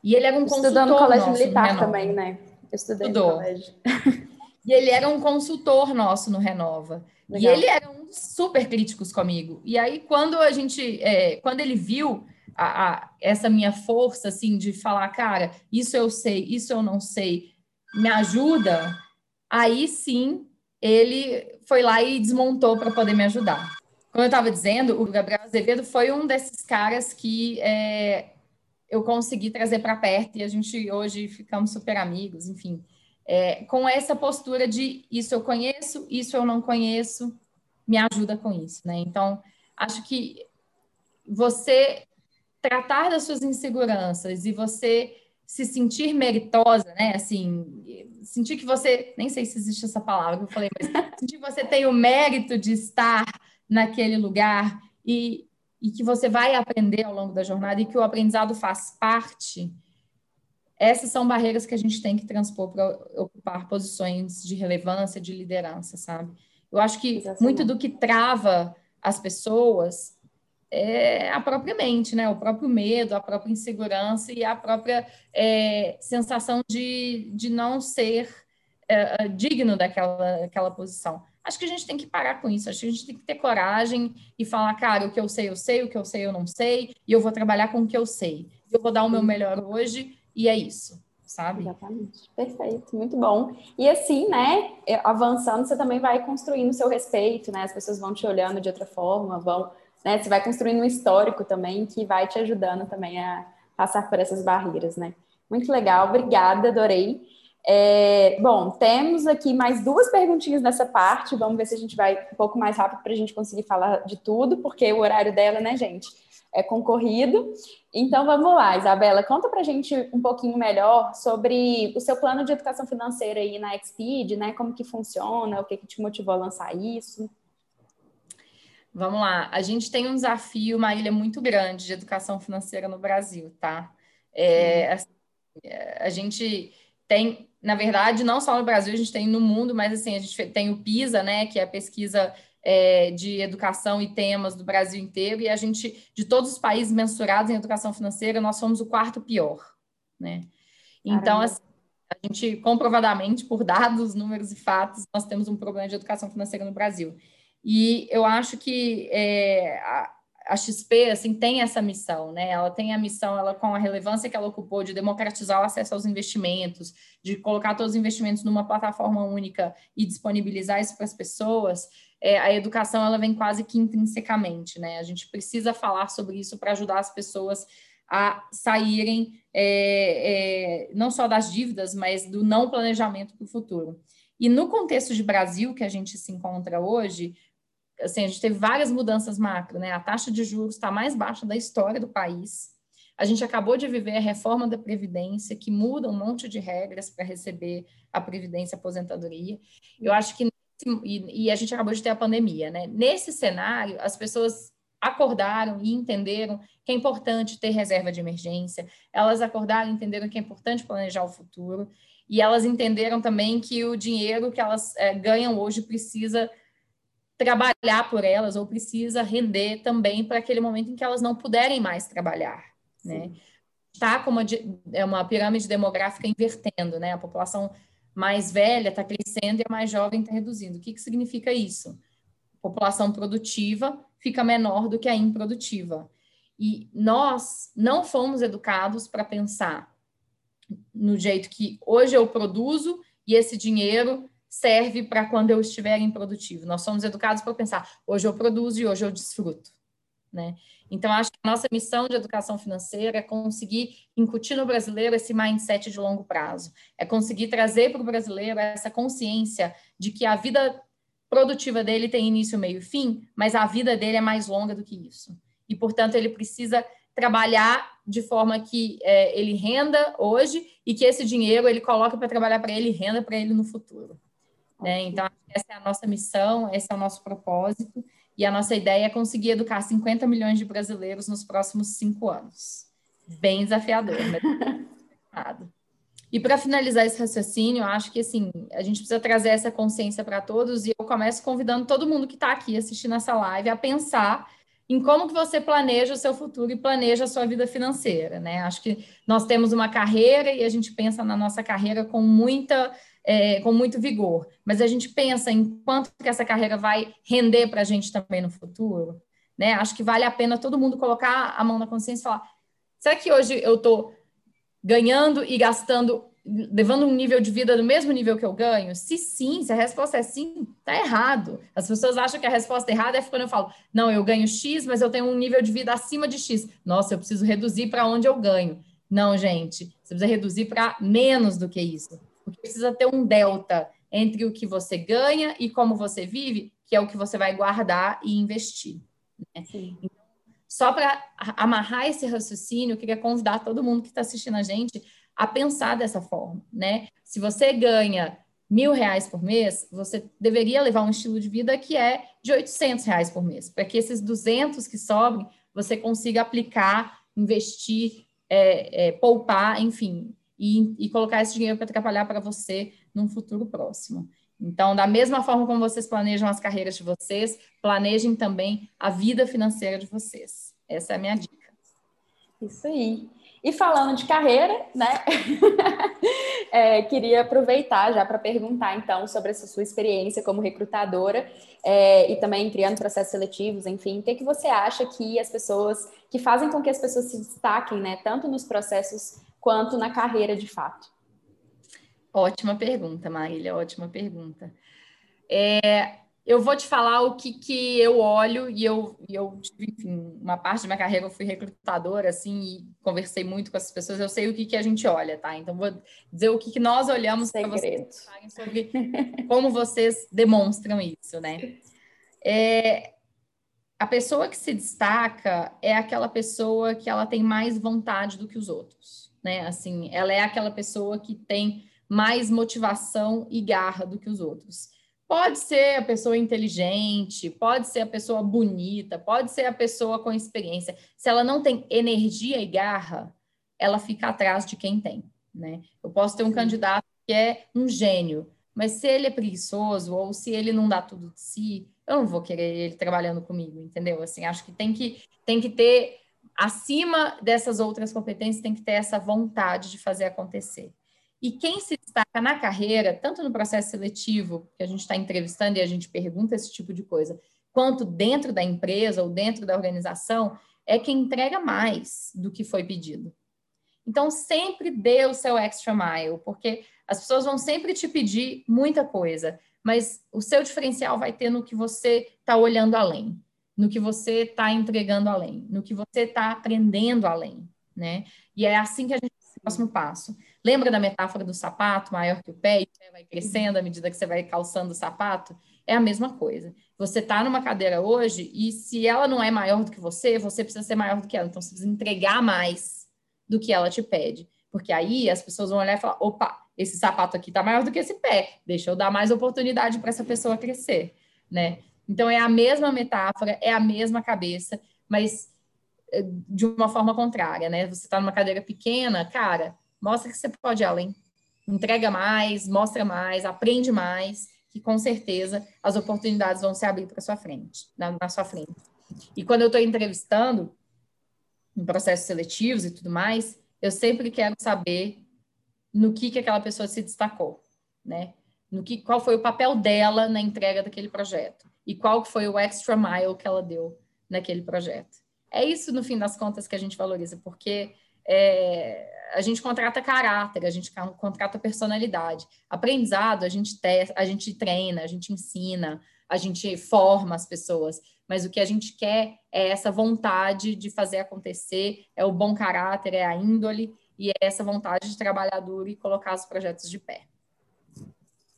E ele era um Estudou consultor no colégio militar no também, né? Eu estudei Estudou. no colégio. E ele era um consultor nosso no Renova. Legal. E ele era um dos super críticos comigo. E aí, quando a gente, é, quando ele viu a, a, essa minha força, assim, de falar, cara, isso eu sei, isso eu não sei, me ajuda, aí sim ele foi lá e desmontou para poder me ajudar. Como eu estava dizendo, o Gabriel Azevedo foi um desses caras que é, eu consegui trazer para perto e a gente hoje ficamos super amigos, enfim é, com essa postura de isso eu conheço, isso eu não conheço, me ajuda com isso, né? Então, acho que você tratar das suas inseguranças e você se sentir meritosa, né? Assim, sentir que você, nem sei se existe essa palavra que eu falei, mas sentir que você tem o mérito de estar naquele lugar e, e que você vai aprender ao longo da jornada e que o aprendizado faz parte essas são barreiras que a gente tem que transpor para ocupar posições de relevância, de liderança, sabe? Eu acho que Exatamente. muito do que trava as pessoas é a própria mente, né? O próprio medo, a própria insegurança e a própria é, sensação de, de não ser é, digno daquela, daquela posição. Acho que a gente tem que parar com isso. Acho que a gente tem que ter coragem e falar, cara, o que eu sei, eu sei, o que eu sei, eu não sei, e eu vou trabalhar com o que eu sei. Eu vou dar o meu melhor hoje e é isso, sabe? Exatamente. Perfeito, muito bom. E assim, né, é, avançando, você também vai construindo o seu respeito, né? As pessoas vão te olhando de outra forma, vão, né? Você vai construindo um histórico também que vai te ajudando também a passar por essas barreiras, né? Muito legal, obrigada, adorei. É, bom, temos aqui mais duas perguntinhas nessa parte. Vamos ver se a gente vai um pouco mais rápido para a gente conseguir falar de tudo, porque o horário dela, né, gente? É concorrido. Então vamos lá, Isabela, conta para a gente um pouquinho melhor sobre o seu plano de educação financeira aí na Xpeed, né? Como que funciona, o que, que te motivou a lançar isso? Vamos lá, a gente tem um desafio, uma ilha muito grande de educação financeira no Brasil, tá? É, assim, a gente tem, na verdade, não só no Brasil, a gente tem no mundo, mas assim, a gente tem o PISA, né, que é a pesquisa é, de educação e temas do Brasil inteiro, e a gente, de todos os países mensurados em educação financeira, nós somos o quarto pior, né? Então, assim, a gente, comprovadamente, por dados, números e fatos, nós temos um problema de educação financeira no Brasil. E eu acho que é, a, a XP, assim, tem essa missão, né? Ela tem a missão, ela com a relevância que ela ocupou de democratizar o acesso aos investimentos, de colocar todos os investimentos numa plataforma única e disponibilizar isso para as pessoas, é, a educação ela vem quase que intrinsecamente, né? A gente precisa falar sobre isso para ajudar as pessoas a saírem é, é, não só das dívidas, mas do não planejamento para o futuro. E no contexto de Brasil que a gente se encontra hoje, assim, a gente teve várias mudanças macro, né? A taxa de juros está mais baixa da história do país. A gente acabou de viver a reforma da Previdência, que muda um monte de regras para receber a Previdência e aposentadoria. Eu acho que e, e, a gente acabou de ter a pandemia, né? Nesse cenário, as pessoas acordaram e entenderam que é importante ter reserva de emergência, elas acordaram e entenderam que é importante planejar o futuro, e elas entenderam também que o dinheiro que elas é, ganham hoje precisa trabalhar por elas ou precisa render também para aquele momento em que elas não puderem mais trabalhar, né? Está como uma, é uma pirâmide demográfica invertendo, né? A população mais velha está crescendo e a mais jovem está reduzindo. O que, que significa isso? População produtiva fica menor do que a improdutiva. E nós não fomos educados para pensar no jeito que hoje eu produzo e esse dinheiro serve para quando eu estiver improdutivo. Nós somos educados para pensar, hoje eu produzo e hoje eu desfruto. Né? Então, acho que a nossa missão de educação financeira é conseguir incutir no brasileiro esse mindset de longo prazo, é conseguir trazer para o brasileiro essa consciência de que a vida produtiva dele tem início, meio e fim, mas a vida dele é mais longa do que isso. E, portanto, ele precisa trabalhar de forma que é, ele renda hoje e que esse dinheiro ele coloque para trabalhar para ele e renda para ele no futuro. Né? Então, essa é a nossa missão, esse é o nosso propósito. E a nossa ideia é conseguir educar 50 milhões de brasileiros nos próximos cinco anos. Bem desafiador, mas E para finalizar esse raciocínio, eu acho que assim, a gente precisa trazer essa consciência para todos e eu começo convidando todo mundo que está aqui assistindo essa live a pensar em como que você planeja o seu futuro e planeja a sua vida financeira, né? Acho que nós temos uma carreira e a gente pensa na nossa carreira com muita é, com muito vigor, mas a gente pensa em quanto que essa carreira vai render para a gente também no futuro, né? Acho que vale a pena todo mundo colocar a mão na consciência e falar: será que hoje eu estou ganhando e gastando, levando um nível de vida do mesmo nível que eu ganho? Se sim, se a resposta é sim, tá errado. As pessoas acham que a resposta errada é quando eu falo: não, eu ganho X, mas eu tenho um nível de vida acima de X. Nossa, eu preciso reduzir para onde eu ganho. Não, gente, você precisa reduzir para menos do que isso porque precisa ter um delta entre o que você ganha e como você vive, que é o que você vai guardar e investir. Né? Então, só para amarrar esse raciocínio, eu queria convidar todo mundo que está assistindo a gente a pensar dessa forma, né? Se você ganha mil reais por mês, você deveria levar um estilo de vida que é de 800 reais por mês, para que esses 200 que sobrem, você consiga aplicar, investir, é, é, poupar, enfim, e, e colocar esse dinheiro para trabalhar para você num futuro próximo. Então, da mesma forma como vocês planejam as carreiras de vocês, planejem também a vida financeira de vocês. Essa é a minha dica. Isso aí. E falando de carreira, né? é, queria aproveitar já para perguntar, então, sobre essa sua experiência como recrutadora é, e também criando processos seletivos, enfim, o que, que você acha que as pessoas, que fazem com que as pessoas se destaquem, né? Tanto nos processos quanto na carreira de fato? Ótima pergunta, Marília, ótima pergunta. É, eu vou te falar o que, que eu olho e eu, e eu enfim, uma parte da minha carreira eu fui recrutadora, assim, e conversei muito com essas pessoas, eu sei o que, que a gente olha, tá? Então, vou dizer o que, que nós olhamos para vocês sobre como vocês demonstram isso, né? É, a pessoa que se destaca é aquela pessoa que ela tem mais vontade do que os outros né? Assim, ela é aquela pessoa que tem mais motivação e garra do que os outros. Pode ser a pessoa inteligente, pode ser a pessoa bonita, pode ser a pessoa com experiência. Se ela não tem energia e garra, ela fica atrás de quem tem, né? Eu posso ter um Sim. candidato que é um gênio, mas se ele é preguiçoso ou se ele não dá tudo de si, eu não vou querer ele trabalhando comigo, entendeu? Assim, acho que tem que tem que ter acima dessas outras competências, tem que ter essa vontade de fazer acontecer. E quem se destaca na carreira, tanto no processo seletivo, que a gente está entrevistando e a gente pergunta esse tipo de coisa, quanto dentro da empresa ou dentro da organização, é quem entrega mais do que foi pedido. Então, sempre dê o seu extra mile, porque as pessoas vão sempre te pedir muita coisa, mas o seu diferencial vai ter no que você está olhando além no que você está entregando além, no que você está aprendendo além, né? E é assim que a gente o próximo passo. Lembra da metáfora do sapato maior que o pé e vai crescendo à medida que você vai calçando o sapato? É a mesma coisa. Você está numa cadeira hoje e se ela não é maior do que você, você precisa ser maior do que ela. Então você precisa entregar mais do que ela te pede. Porque aí as pessoas vão olhar e falar: opa, esse sapato aqui está maior do que esse pé. Deixa eu dar mais oportunidade para essa pessoa crescer, né? Então, é a mesma metáfora, é a mesma cabeça, mas eh, de uma forma contrária, né? Você está numa cadeira pequena, cara, mostra que você pode ir além. Entrega mais, mostra mais, aprende mais, que com certeza as oportunidades vão se abrir para sua frente, na, na sua frente. E quando eu estou entrevistando, em processos seletivos e tudo mais, eu sempre quero saber no que, que aquela pessoa se destacou, né? No que, qual foi o papel dela na entrega daquele projeto e qual foi o extra mile que ela deu naquele projeto. É isso, no fim das contas, que a gente valoriza, porque é, a gente contrata caráter, a gente contrata personalidade. Aprendizado, a gente, te, a gente treina, a gente ensina, a gente forma as pessoas. Mas o que a gente quer é essa vontade de fazer acontecer, é o bom caráter, é a índole e é essa vontade de trabalhar duro e colocar os projetos de pé.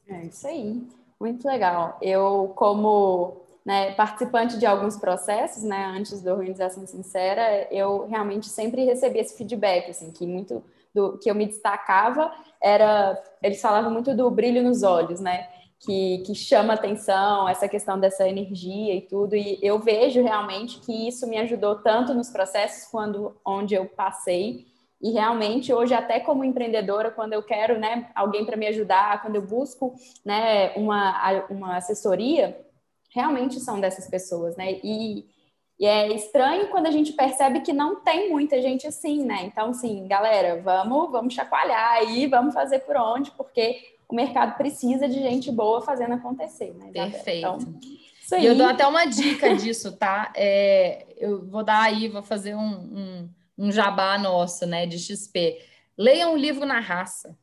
É isso aí, muito legal. Eu, como né, participante de alguns processos, né, antes da Organização Sincera, eu realmente sempre recebi esse feedback, assim, que muito do que eu me destacava era, eles falavam muito do brilho nos olhos, né, que, que chama atenção, essa questão dessa energia e tudo, e eu vejo realmente que isso me ajudou tanto nos processos quando onde eu passei, e realmente hoje até como empreendedora, quando eu quero, né, alguém para me ajudar, quando eu busco, né, uma, uma assessoria, realmente são dessas pessoas, né? E, e, é estranho quando a gente percebe que não tem muita gente assim, né? Então, assim, galera, vamos, vamos chacoalhar aí, vamos fazer por onde, porque o mercado precisa de gente boa fazendo acontecer, né? Perfeito. Então, e eu dou até uma dica disso, tá? É, eu vou dar aí, vou fazer um, um, um jabá nosso, né, de XP. Leia um livro na raça.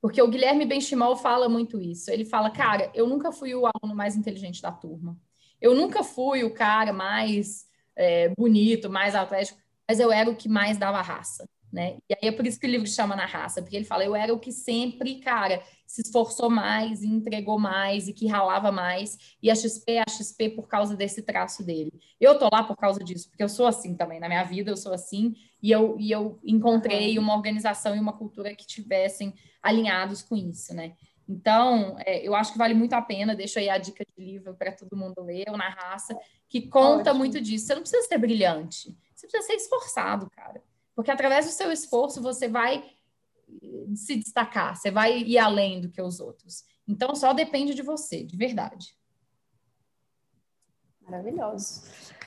Porque o Guilherme Benchimol fala muito isso. Ele fala, cara, eu nunca fui o aluno mais inteligente da turma. Eu nunca fui o cara mais é, bonito, mais atlético, mas eu era o que mais dava raça. Né? E aí é por isso que o livro chama Na Raça, porque ele fala, eu era o que sempre, cara, se esforçou mais, e entregou mais e que ralava mais, e a XP é a XP por causa desse traço dele. Eu tô lá por causa disso, porque eu sou assim também, na minha vida eu sou assim, e eu, e eu encontrei uma organização e uma cultura que tivessem alinhados com isso, né? Então, é, eu acho que vale muito a pena, deixo aí a dica de livro para todo mundo ler, ou Na Raça, que conta Ótimo. muito disso. Você não precisa ser brilhante, você precisa ser esforçado, cara. Porque através do seu esforço você vai se destacar, você vai ir além do que os outros. Então só depende de você, de verdade. Maravilhoso.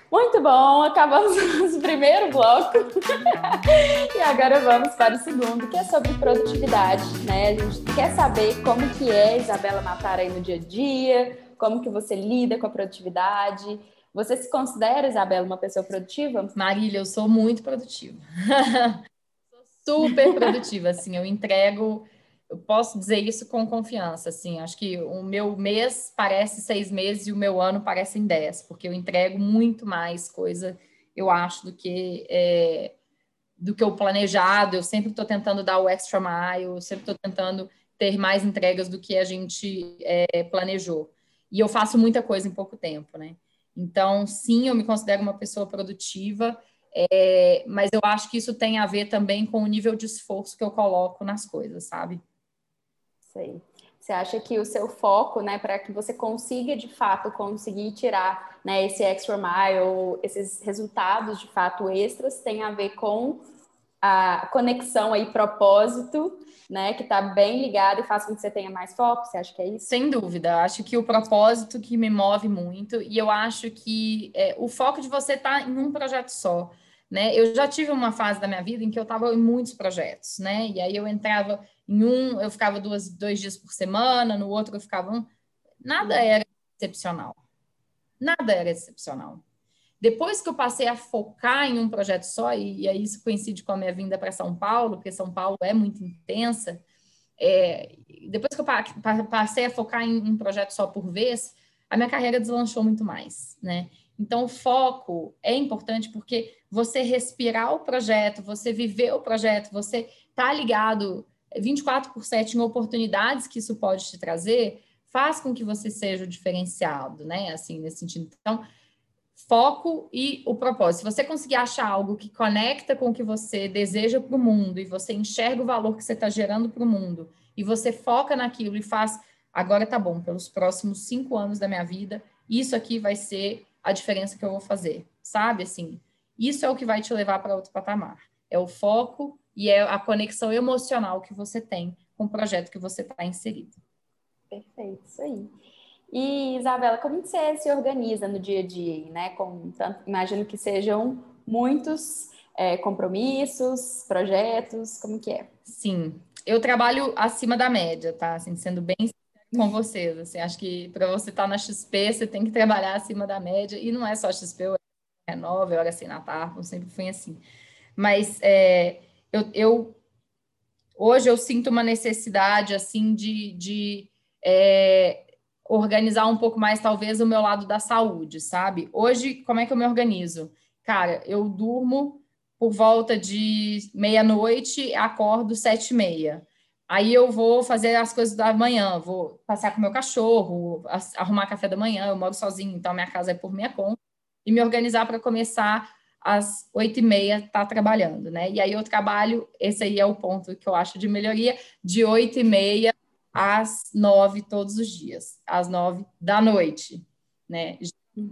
Muito bom, acabamos o primeiro bloco. e agora vamos para o segundo, que é sobre produtividade, né? A gente quer saber como que é Isabela Matar aí no dia a dia, como que você lida com a produtividade, você se considera, Isabela, uma pessoa produtiva? Marília, eu sou muito produtiva. sou super produtiva, assim, eu entrego, eu posso dizer isso com confiança, assim, acho que o meu mês parece seis meses e o meu ano parece em dez, porque eu entrego muito mais coisa, eu acho, do que é, do que o planejado, eu sempre estou tentando dar o extra mile, eu sempre estou tentando ter mais entregas do que a gente é, planejou. E eu faço muita coisa em pouco tempo, né? Então, sim, eu me considero uma pessoa produtiva, é, mas eu acho que isso tem a ver também com o nível de esforço que eu coloco nas coisas, sabe? Sei. Você acha que o seu foco, né, para que você consiga de fato conseguir tirar né, esse extra mile, esses resultados de fato extras, tem a ver com a conexão aí, propósito né? Que está bem ligado e faz com que você tenha mais foco. Você acha que é isso? Sem dúvida. Acho que o propósito que me move muito, e eu acho que é, o foco de você estar tá em um projeto só. Né? Eu já tive uma fase da minha vida em que eu estava em muitos projetos, né? E aí eu entrava em um, eu ficava duas, dois dias por semana, no outro eu ficava um. Nada era excepcional. Nada era excepcional. Depois que eu passei a focar em um projeto só, e, e aí isso coincide com a minha vinda para São Paulo, porque São Paulo é muito intensa, é, depois que eu passei a focar em um projeto só por vez, a minha carreira deslanchou muito mais, né? Então, o foco é importante porque você respirar o projeto, você viver o projeto, você tá ligado 24 por 7 em oportunidades que isso pode te trazer, faz com que você seja diferenciado, né? Assim, nesse sentido. Então, foco e o propósito. Se você conseguir achar algo que conecta com o que você deseja para o mundo e você enxerga o valor que você está gerando para o mundo e você foca naquilo e faz, agora tá bom, pelos próximos cinco anos da minha vida, isso aqui vai ser a diferença que eu vou fazer, sabe? Assim, isso é o que vai te levar para outro patamar. É o foco e é a conexão emocional que você tem com o projeto que você está inserido. Perfeito, isso aí. E, Isabela, como você se organiza no dia a dia, né? Com, tanto, imagino que sejam muitos é, compromissos, projetos, como que é? Sim, eu trabalho acima da média, tá? Assim, sendo bem com vocês, assim, acho que para você estar tá na XP, você tem que trabalhar acima da média, e não é só XP, eu Renova, eu era assim na Tarpa, sempre fui assim. Mas é, eu, eu hoje eu sinto uma necessidade assim de, de é, organizar um pouco mais, talvez, o meu lado da saúde, sabe? Hoje, como é que eu me organizo? Cara, eu durmo por volta de meia-noite, acordo sete e meia. Aí eu vou fazer as coisas da manhã, vou passear com meu cachorro, arrumar café da manhã, eu moro sozinho, então minha casa é por minha conta, e me organizar para começar às oito e meia estar tá trabalhando, né? E aí eu trabalho, esse aí é o ponto que eu acho de melhoria, de oito e meia às nove todos os dias, às nove da noite, né?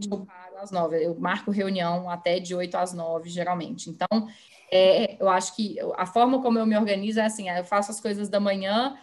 Eu paro às nove, eu marco reunião até de oito às nove, geralmente. Então, é, eu acho que a forma como eu me organizo é assim, eu faço as coisas da manhã,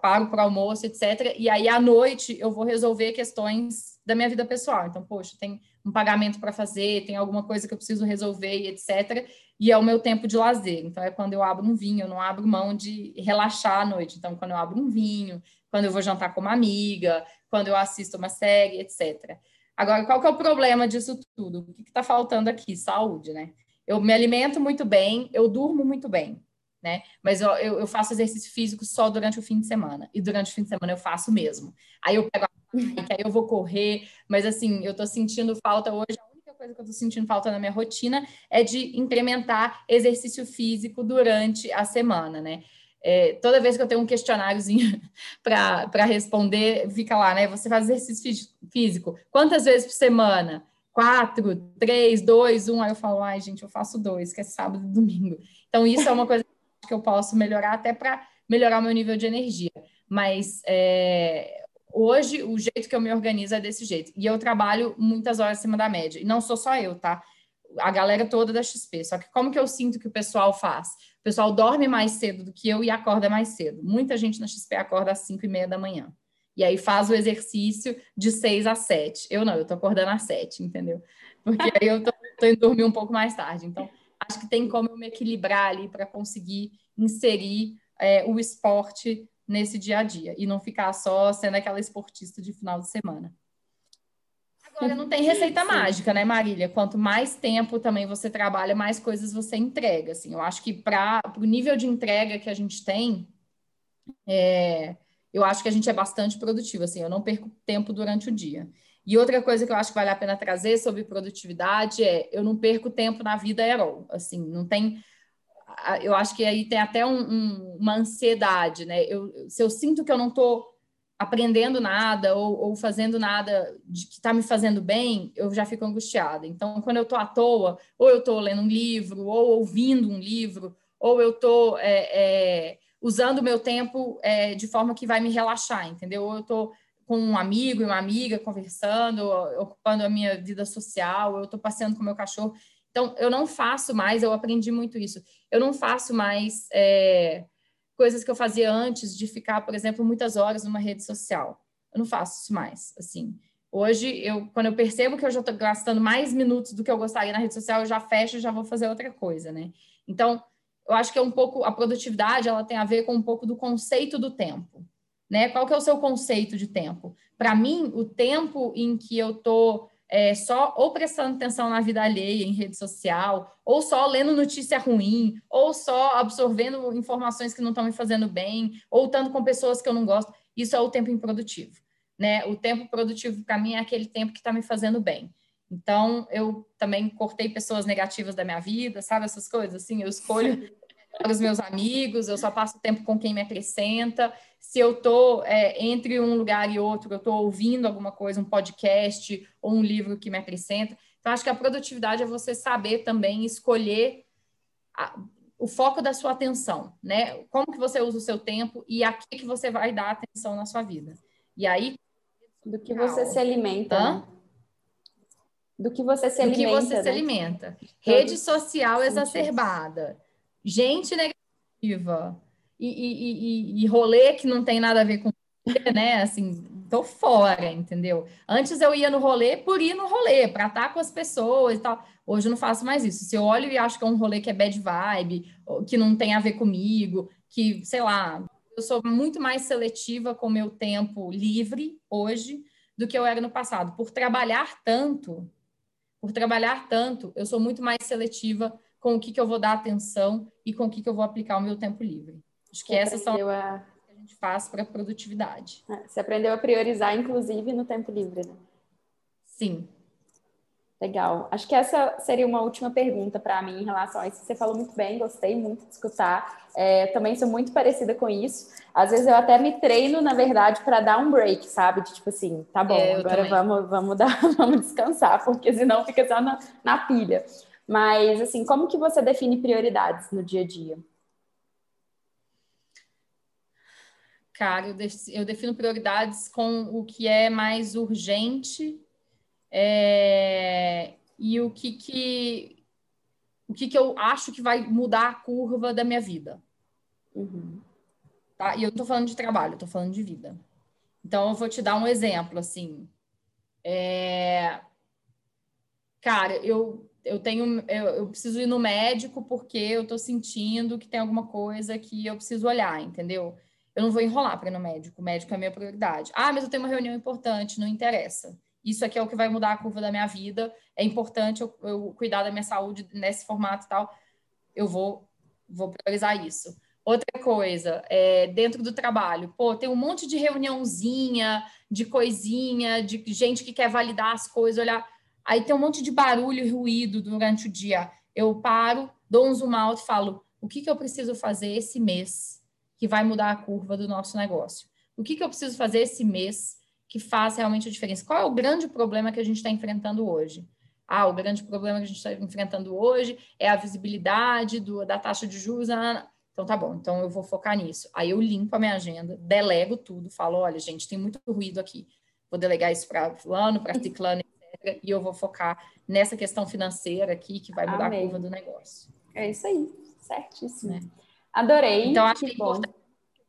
paro para almoço, etc. E aí, à noite, eu vou resolver questões da minha vida pessoal. Então, poxa, tem um pagamento para fazer, tem alguma coisa que eu preciso resolver, etc. E é o meu tempo de lazer. Então, é quando eu abro um vinho, eu não abro mão de relaxar à noite. Então, quando eu abro um vinho, quando eu vou jantar com uma amiga, quando eu assisto uma série, etc. Agora, qual que é o problema disso tudo? O que está faltando aqui? Saúde, né? Eu me alimento muito bem, eu durmo muito bem, né? Mas eu, eu, eu faço exercício físico só durante o fim de semana. E durante o fim de semana eu faço mesmo. Aí eu pego a que aí eu vou correr, mas assim, eu tô sentindo falta hoje, a única coisa que eu tô sentindo falta na minha rotina é de incrementar exercício físico durante a semana, né? É, toda vez que eu tenho um questionáriozinho para responder, fica lá, né? Você faz exercício físico quantas vezes por semana? Quatro, três, dois, um. Aí eu falo, ai, gente, eu faço dois, que é sábado e domingo. Então, isso é uma coisa que eu posso melhorar até para melhorar o meu nível de energia. Mas é, Hoje, o jeito que eu me organizo é desse jeito. E eu trabalho muitas horas acima da média. E não sou só eu, tá? A galera toda da XP. Só que como que eu sinto que o pessoal faz? O pessoal dorme mais cedo do que eu e acorda mais cedo. Muita gente na XP acorda às 5 e meia da manhã. E aí faz o exercício de 6 a 7. Eu não, eu tô acordando às 7, entendeu? Porque aí eu tô, tô indo dormir um pouco mais tarde. Então, acho que tem como eu me equilibrar ali para conseguir inserir é, o esporte nesse dia a dia e não ficar só sendo aquela esportista de final de semana. Agora, não tem receita Sim. mágica, né, Marília? Quanto mais tempo também você trabalha, mais coisas você entrega. Assim, eu acho que para o nível de entrega que a gente tem, é, eu acho que a gente é bastante produtivo. Assim, eu não perco tempo durante o dia. E outra coisa que eu acho que vale a pena trazer sobre produtividade é eu não perco tempo na vida aerol. Assim, não tem eu acho que aí tem até um, um, uma ansiedade, né? Eu, se eu sinto que eu não estou aprendendo nada ou, ou, fazendo nada de que está me fazendo bem, eu já fico angustiada. Então, quando eu estou à toa, ou eu estou lendo um livro, ou ouvindo um livro, ou eu estou é, é, usando o meu tempo é, de forma que vai me relaxar, entendeu? Ou eu estou com um amigo e uma amiga conversando, ocupando a minha vida social, eu estou passeando com meu cachorro. Então, eu não faço mais, eu aprendi muito isso. Eu não faço mais é, coisas que eu fazia antes de ficar, por exemplo, muitas horas numa rede social. Eu não faço isso mais, assim. Hoje, eu, quando eu percebo que eu já estou gastando mais minutos do que eu gostaria na rede social, eu já fecho e já vou fazer outra coisa, né? Então, eu acho que é um pouco, a produtividade, ela tem a ver com um pouco do conceito do tempo, né? Qual que é o seu conceito de tempo? Para mim, o tempo em que eu estou é, só ou prestando atenção na vida alheia em rede social, ou só lendo notícia ruim, ou só absorvendo informações que não estão me fazendo bem, ou estando com pessoas que eu não gosto. Isso é o tempo improdutivo. Né? O tempo produtivo, para mim, é aquele tempo que está me fazendo bem. Então, eu também cortei pessoas negativas da minha vida, sabe? Essas coisas, assim, eu escolho para os meus amigos, eu só passo tempo com quem me acrescenta. Se eu estou é, entre um lugar e outro, eu estou ouvindo alguma coisa, um podcast ou um livro que me acrescenta. Então, acho que a produtividade é você saber também escolher a, o foco da sua atenção, né? Como que você usa o seu tempo e a que, que você vai dar atenção na sua vida. E aí... Do que você se alimenta? Né? Do que você se do alimenta. Do que você né? se alimenta. Rede social exacerbada gente negativa e, e, e, e rolê que não tem nada a ver com né? Assim, tô fora, entendeu? Antes eu ia no rolê por ir no rolê, para estar com as pessoas e tal. Hoje eu não faço mais isso. Se eu olho e acho que é um rolê que é bad vibe, que não tem a ver comigo, que, sei lá, eu sou muito mais seletiva com o meu tempo livre hoje do que eu era no passado. Por trabalhar tanto, por trabalhar tanto, eu sou muito mais seletiva com o que, que eu vou dar atenção e com o que, que eu vou aplicar o meu tempo livre. Acho que essas são a... que a gente faz para produtividade. É, você aprendeu a priorizar, inclusive, no tempo livre, né? Sim. Legal. Acho que essa seria uma última pergunta para mim em relação a isso. Você falou muito bem, gostei muito de escutar. É, também sou muito parecida com isso. Às vezes eu até me treino, na verdade, para dar um break, sabe? De tipo assim, tá bom, é, agora vamos, vamos, dar, vamos descansar, porque senão fica só na, na pilha. Mas, assim, como que você define prioridades no dia a dia? Cara, eu, eu defino prioridades com o que é mais urgente é, e o que, que o que, que eu acho que vai mudar a curva da minha vida. Uhum. Tá? E eu não estou falando de trabalho, estou falando de vida. Então, eu vou te dar um exemplo, assim. É... Cara, eu, eu tenho... Eu, eu preciso ir no médico porque eu estou sentindo que tem alguma coisa que eu preciso olhar, entendeu? Eu não vou enrolar para ir no médico. O médico é a minha prioridade. Ah, mas eu tenho uma reunião importante, não interessa isso aqui é o que vai mudar a curva da minha vida, é importante eu, eu cuidar da minha saúde nesse formato e tal, eu vou, vou priorizar isso. Outra coisa, é, dentro do trabalho, pô, tem um monte de reuniãozinha, de coisinha, de gente que quer validar as coisas, olhar. Aí tem um monte de barulho e ruído durante o dia. Eu paro, dou um zoom out e falo: o que, que eu preciso fazer esse mês que vai mudar a curva do nosso negócio? O que, que eu preciso fazer esse mês que faz realmente a diferença. Qual é o grande problema que a gente está enfrentando hoje? Ah, o grande problema que a gente está enfrentando hoje é a visibilidade do, da taxa de juros. Ah, então tá bom, então eu vou focar nisso. Aí eu limpo a minha agenda, delego tudo, falo, olha, gente, tem muito ruído aqui. Vou delegar isso para fulano, para ciclano, E eu vou focar nessa questão financeira aqui que vai mudar Amém. a curva do negócio. É isso aí, certíssimo. É. Adorei. Então acho que é importante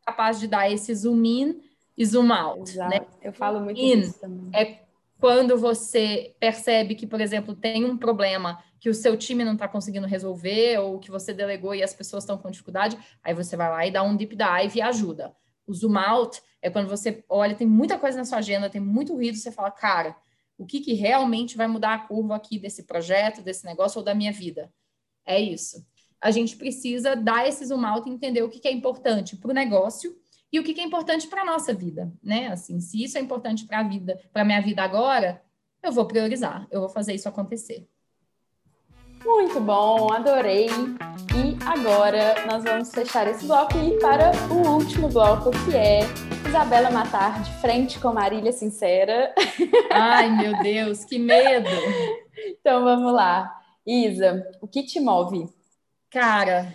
capaz de dar esse zoom in e zoom out. Né? Eu falo muito In disso também. É quando você percebe que, por exemplo, tem um problema que o seu time não está conseguindo resolver ou que você delegou e as pessoas estão com dificuldade, aí você vai lá e dá um deep dive e ajuda. O zoom out é quando você olha, tem muita coisa na sua agenda, tem muito ruído, você fala, cara, o que, que realmente vai mudar a curva aqui desse projeto, desse negócio ou da minha vida? É isso. A gente precisa dar esse zoom out e entender o que, que é importante para o negócio e o que, é importante para a nossa vida, né? Assim, se isso é importante para a vida, para minha vida agora, eu vou priorizar, eu vou fazer isso acontecer. Muito bom, adorei. E agora nós vamos fechar esse bloco e ir para o último bloco, que é Isabela Matar, de frente com Marília Sincera. Ai, meu Deus, que medo! Então vamos lá. Isa, o que te move? Cara,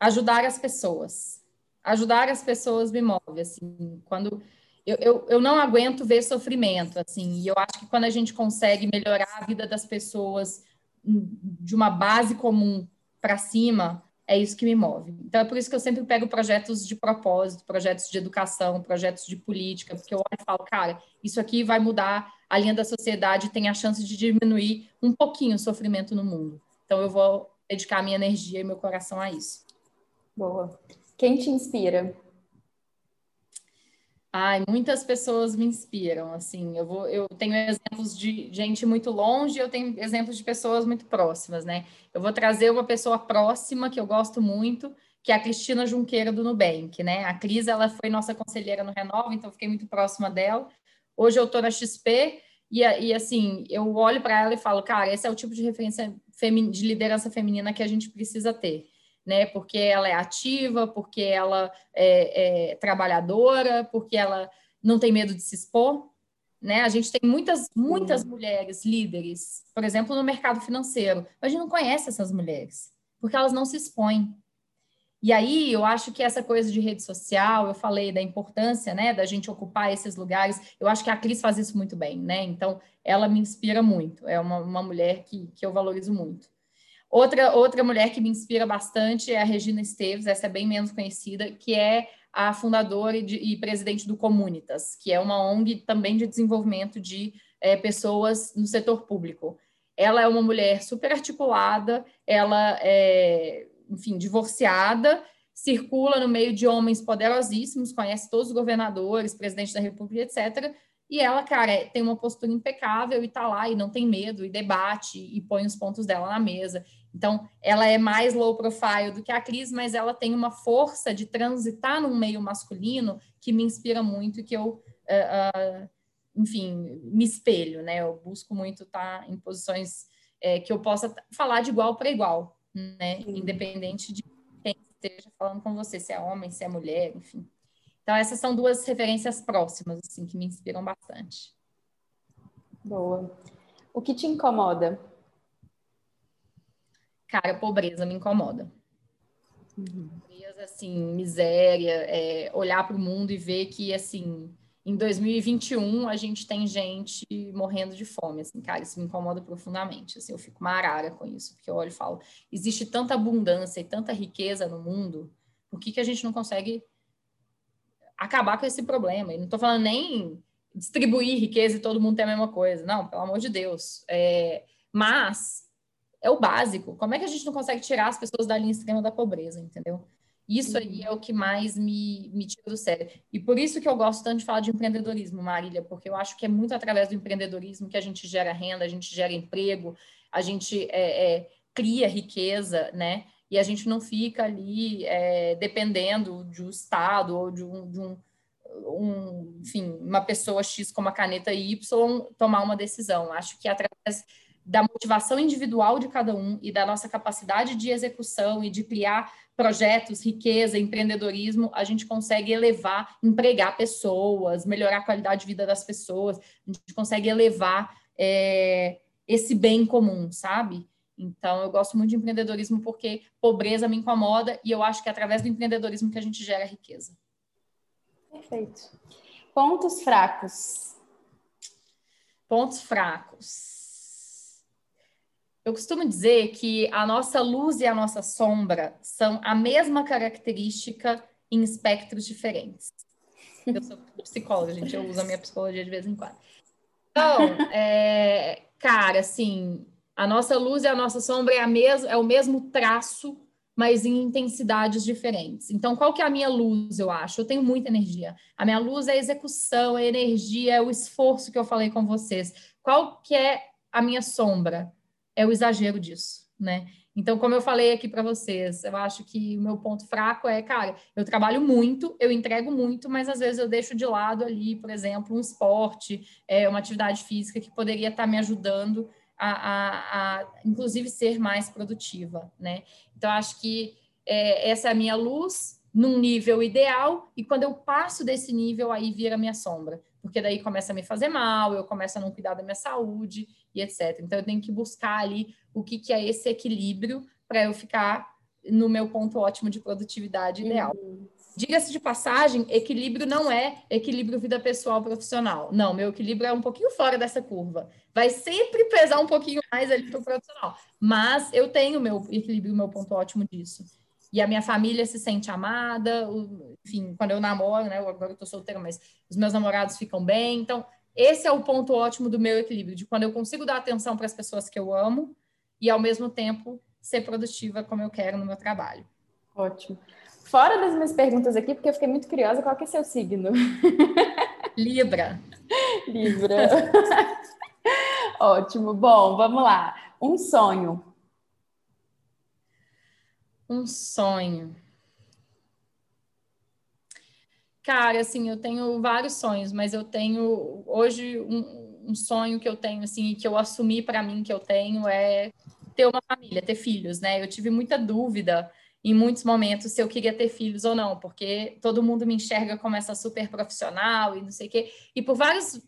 ajudar as pessoas ajudar as pessoas me move, assim, quando eu, eu, eu não aguento ver sofrimento, assim, e eu acho que quando a gente consegue melhorar a vida das pessoas de uma base comum para cima, é isso que me move. Então é por isso que eu sempre pego projetos de propósito, projetos de educação, projetos de política, porque eu olho e falo, cara, isso aqui vai mudar a linha da sociedade, tem a chance de diminuir um pouquinho o sofrimento no mundo. Então eu vou dedicar minha energia e meu coração a isso. Boa. Quem te inspira? Ai, muitas pessoas me inspiram, assim, eu vou, eu tenho exemplos de gente muito longe, eu tenho exemplos de pessoas muito próximas, né? Eu vou trazer uma pessoa próxima que eu gosto muito, que é a Cristina Junqueira do Nubank, né? A Cris, ela foi nossa conselheira no Renova, então fiquei muito próxima dela. Hoje eu estou na XP e, e assim, eu olho para ela e falo, cara, esse é o tipo de referência de liderança feminina que a gente precisa ter né? Porque ela é ativa, porque ela é, é trabalhadora, porque ela não tem medo de se expor, né? A gente tem muitas, muitas mulheres líderes, por exemplo, no mercado financeiro. Mas a gente não conhece essas mulheres, porque elas não se expõem. E aí, eu acho que essa coisa de rede social, eu falei da importância, né, da gente ocupar esses lugares. Eu acho que a Cris faz isso muito bem, né? Então, ela me inspira muito. É uma, uma mulher que, que eu valorizo muito. Outra, outra mulher que me inspira bastante é a Regina Esteves, essa é bem menos conhecida, que é a fundadora e, de, e presidente do Comunitas, que é uma ONG também de desenvolvimento de é, pessoas no setor público. Ela é uma mulher super articulada, ela é, enfim, divorciada, circula no meio de homens poderosíssimos, conhece todos os governadores, presidente da República, etc. E ela, cara, é, tem uma postura impecável e tá lá e não tem medo e debate e põe os pontos dela na mesa. Então, ela é mais low profile do que a Cris, mas ela tem uma força de transitar num meio masculino que me inspira muito e que eu, uh, uh, enfim, me espelho, né? Eu busco muito estar tá em posições é, que eu possa falar de igual para igual, né? Sim. Independente de quem esteja falando com você, se é homem, se é mulher, enfim. Então, essas são duas referências próximas, assim, que me inspiram bastante. Boa. O que te incomoda? Cara, pobreza me incomoda. Uhum. Pobreza, assim, miséria, é, olhar para o mundo e ver que, assim, em 2021 a gente tem gente morrendo de fome, assim, cara, isso me incomoda profundamente, assim, eu fico marara com isso, porque eu olho e falo, existe tanta abundância e tanta riqueza no mundo, por que, que a gente não consegue acabar com esse problema? E não estou falando nem distribuir riqueza e todo mundo tem a mesma coisa, não, pelo amor de Deus, é, mas é o básico, como é que a gente não consegue tirar as pessoas da linha extrema da pobreza, entendeu? Isso aí é o que mais me, me tira do sério. E por isso que eu gosto tanto de falar de empreendedorismo, Marília, porque eu acho que é muito através do empreendedorismo que a gente gera renda, a gente gera emprego, a gente é, é, cria riqueza, né? E a gente não fica ali é, dependendo de um Estado ou de um, de um, um, enfim, uma pessoa X com uma caneta Y tomar uma decisão. Acho que através da motivação individual de cada um e da nossa capacidade de execução e de criar projetos, riqueza, empreendedorismo, a gente consegue elevar, empregar pessoas, melhorar a qualidade de vida das pessoas, a gente consegue elevar é, esse bem comum, sabe? Então, eu gosto muito de empreendedorismo porque pobreza me incomoda e eu acho que é através do empreendedorismo que a gente gera riqueza. Perfeito. Pontos fracos. Pontos fracos. Eu costumo dizer que a nossa luz e a nossa sombra são a mesma característica em espectros diferentes. Eu sou psicóloga, gente, eu uso a minha psicologia de vez em quando. Então, é, cara, assim, a nossa luz e a nossa sombra é, a mes é o mesmo traço, mas em intensidades diferentes. Então, qual que é a minha luz, eu acho? Eu tenho muita energia. A minha luz é a execução, é a energia, é o esforço que eu falei com vocês. Qual que é a minha sombra? é o exagero disso, né? Então, como eu falei aqui para vocês, eu acho que o meu ponto fraco é, cara, eu trabalho muito, eu entrego muito, mas às vezes eu deixo de lado ali, por exemplo, um esporte, é, uma atividade física que poderia estar tá me ajudando a, a, a, inclusive, ser mais produtiva, né? Então, acho que é, essa é a minha luz num nível ideal, e quando eu passo desse nível, aí vira minha sombra porque daí começa a me fazer mal, eu começo a não cuidar da minha saúde e etc. Então eu tenho que buscar ali o que, que é esse equilíbrio para eu ficar no meu ponto ótimo de produtividade ideal. Uhum. Diga-se de passagem, equilíbrio não é equilíbrio vida pessoal profissional. Não, meu equilíbrio é um pouquinho fora dessa curva. Vai sempre pesar um pouquinho mais ali para o profissional. Mas eu tenho meu equilíbrio, meu ponto ótimo disso e a minha família se sente amada, enfim, quando eu namoro, né, agora eu tô solteira, mas os meus namorados ficam bem, então esse é o ponto ótimo do meu equilíbrio, de quando eu consigo dar atenção para as pessoas que eu amo e ao mesmo tempo ser produtiva como eu quero no meu trabalho. Ótimo. Fora das minhas perguntas aqui, porque eu fiquei muito curiosa, qual que é seu signo? Libra. Libra. Ótimo. Bom, vamos lá. Um sonho um sonho. Cara, assim, eu tenho vários sonhos, mas eu tenho hoje um, um sonho que eu tenho, assim, que eu assumi para mim que eu tenho é ter uma família, ter filhos, né? Eu tive muita dúvida em muitos momentos se eu queria ter filhos ou não, porque todo mundo me enxerga como essa super profissional e não sei o quê. E por várias,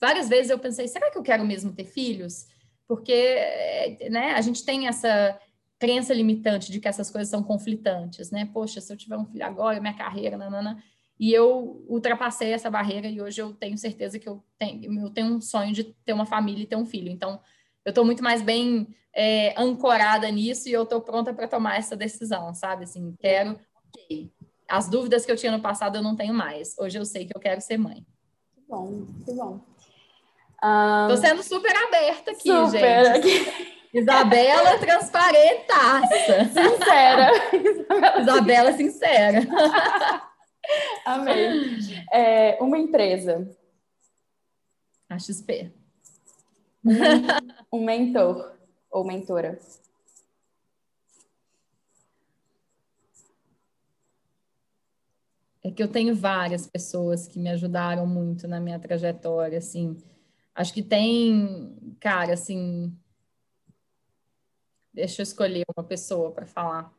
várias vezes eu pensei, será que eu quero mesmo ter filhos? Porque né, a gente tem essa crença limitante de que essas coisas são conflitantes, né? Poxa, se eu tiver um filho agora, minha carreira, nanana. E eu ultrapassei essa barreira e hoje eu tenho certeza que eu tenho, eu tenho um sonho de ter uma família e ter um filho. Então, eu estou muito mais bem é, ancorada nisso e eu estou pronta para tomar essa decisão, sabe? Assim, quero. As dúvidas que eu tinha no passado eu não tenho mais. Hoje eu sei que eu quero ser mãe. Que bom, que bom. Um... sendo super aberta aqui, super. gente. Isabela transparentaça. Sincera. Isabela sincera. Amei. É, uma empresa. A XP. Um, mentor ou mentora. É que eu tenho várias pessoas que me ajudaram muito na minha trajetória, assim. Acho que tem, cara, assim. Deixa eu escolher uma pessoa para falar.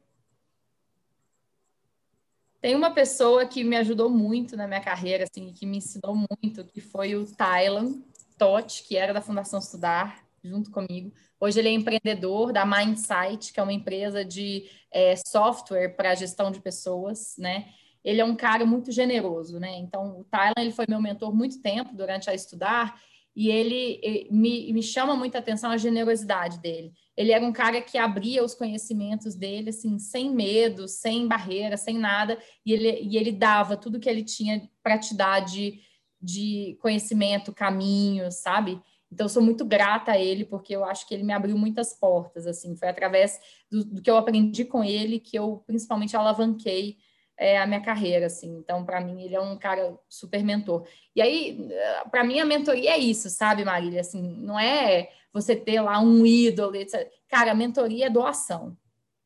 Tem uma pessoa que me ajudou muito na minha carreira, assim, que me ensinou muito, que foi o Thailand. Totti, que era da Fundação Estudar, junto comigo. Hoje ele é empreendedor da Mindsight, que é uma empresa de é, software para gestão de pessoas, né? Ele é um cara muito generoso, né? Então, o Thailand ele foi meu mentor muito tempo durante a estudar e ele me, me chama muita atenção a generosidade dele. Ele era um cara que abria os conhecimentos dele, assim, sem medo, sem barreira, sem nada, e ele, e ele dava tudo que ele tinha para te dar de, de conhecimento, caminhos, sabe? Então, sou muito grata a ele, porque eu acho que ele me abriu muitas portas, assim, foi através do, do que eu aprendi com ele que eu, principalmente, alavanquei é, a minha carreira, assim. Então, para mim, ele é um cara super mentor. E aí, para mim, a mentoria é isso, sabe, Marília? Assim, não é você ter lá um ídolo, etc. Cara, a mentoria é doação,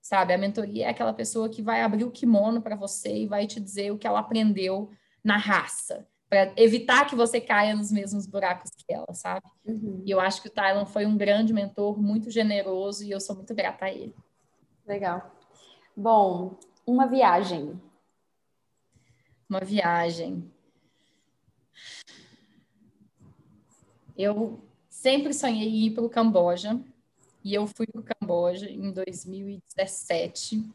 sabe? A mentoria é aquela pessoa que vai abrir o kimono para você e vai te dizer o que ela aprendeu na raça, para evitar que você caia nos mesmos buracos que ela, sabe? Uhum. E eu acho que o Tylon foi um grande mentor, muito generoso, e eu sou muito grata a ele. Legal. Bom, uma viagem uma viagem. Eu sempre sonhei em ir para o Camboja e eu fui para o Camboja em 2017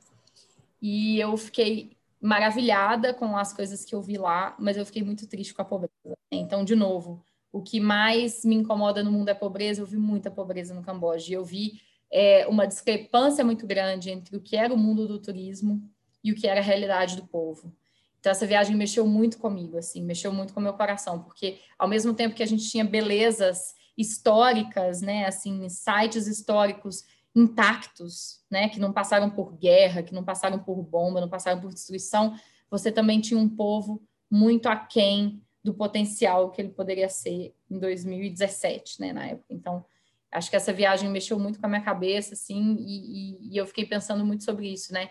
e eu fiquei maravilhada com as coisas que eu vi lá, mas eu fiquei muito triste com a pobreza. Então, de novo, o que mais me incomoda no mundo é pobreza. Eu vi muita pobreza no Camboja eu vi é, uma discrepância muito grande entre o que era o mundo do turismo e o que era a realidade do povo. Então essa viagem mexeu muito comigo, assim, mexeu muito com o meu coração, porque ao mesmo tempo que a gente tinha belezas históricas, né, assim, sites históricos intactos, né, que não passaram por guerra, que não passaram por bomba, não passaram por destruição, você também tinha um povo muito aquém do potencial que ele poderia ser em 2017, né, na época. Então, acho que essa viagem mexeu muito com a minha cabeça, assim, e, e, e eu fiquei pensando muito sobre isso, né,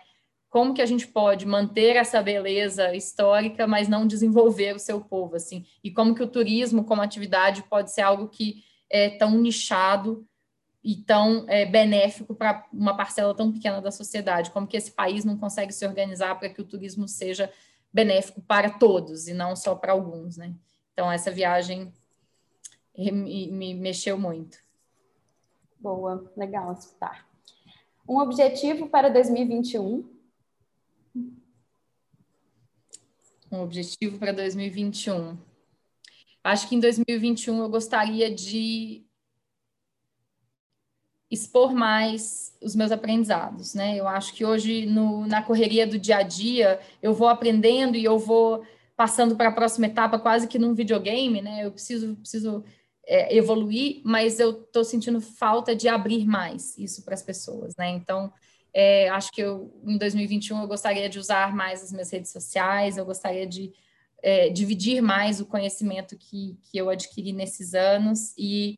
como que a gente pode manter essa beleza histórica, mas não desenvolver o seu povo, assim, e como que o turismo como atividade pode ser algo que é tão nichado e tão é, benéfico para uma parcela tão pequena da sociedade, como que esse país não consegue se organizar para que o turismo seja benéfico para todos e não só para alguns, né? Então essa viagem me, me mexeu muito. Boa, legal escutar. Um objetivo para 2021 um objetivo para 2021. Acho que em 2021 eu gostaria de expor mais os meus aprendizados, né? Eu acho que hoje no, na correria do dia a dia eu vou aprendendo e eu vou passando para a próxima etapa quase que num videogame, né? Eu preciso preciso é, evoluir, mas eu estou sentindo falta de abrir mais isso para as pessoas, né? Então é, acho que eu, em 2021 eu gostaria de usar mais as minhas redes sociais, eu gostaria de é, dividir mais o conhecimento que, que eu adquiri nesses anos e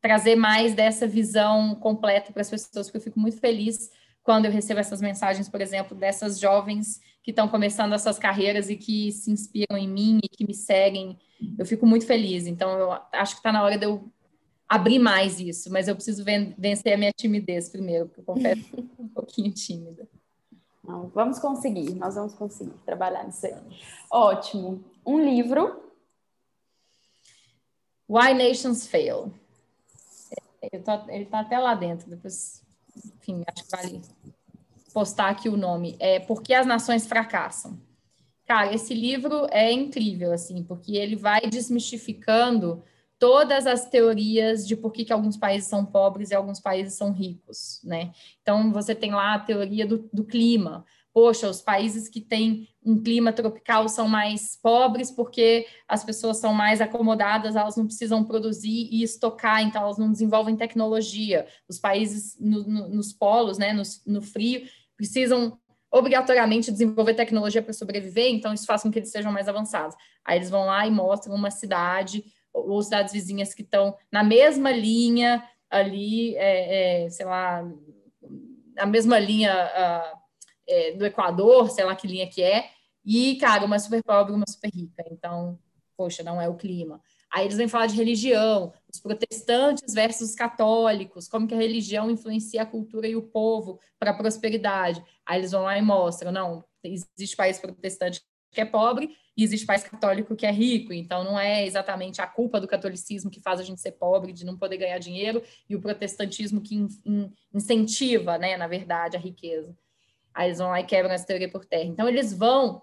trazer mais dessa visão completa para as pessoas, porque eu fico muito feliz quando eu recebo essas mensagens, por exemplo, dessas jovens que estão começando as suas carreiras e que se inspiram em mim e que me seguem. Eu fico muito feliz. Então, eu acho que está na hora de eu abrir mais isso, mas eu preciso vencer a minha timidez primeiro, porque eu confesso que um pouquinho tímida. Não, vamos conseguir, nós vamos conseguir trabalhar nisso aí. Ótimo. Um livro. Why Nations Fail. Tô, ele está até lá dentro, depois, enfim, acho que vale postar aqui o nome. É Por que as Nações Fracassam. Cara, esse livro é incrível, assim, porque ele vai desmistificando todas as teorias de por que, que alguns países são pobres e alguns países são ricos, né? Então, você tem lá a teoria do, do clima. Poxa, os países que têm um clima tropical são mais pobres porque as pessoas são mais acomodadas, elas não precisam produzir e estocar, então elas não desenvolvem tecnologia. Os países no, no, nos polos, né, no, no frio, precisam obrigatoriamente desenvolver tecnologia para sobreviver, então isso faz com que eles sejam mais avançados. Aí eles vão lá e mostram uma cidade ou cidades vizinhas que estão na mesma linha ali, é, é, sei lá, na mesma linha uh, é, do Equador, sei lá que linha que é, E, cara, uma super pobre uma super rica. Então, poxa, não é o clima. Aí eles vêm falar de religião, os protestantes versus os católicos, como que a religião influencia a cultura e o povo para a prosperidade. Aí eles vão lá e mostram, não, existe país protestante que é pobre e existe país católico que é rico. Então não é exatamente a culpa do catolicismo que faz a gente ser pobre, de não poder ganhar dinheiro, e o protestantismo que in, in, incentiva, né, na verdade, a riqueza. Aí eles vão lá e quebram essa teoria por terra. Então eles vão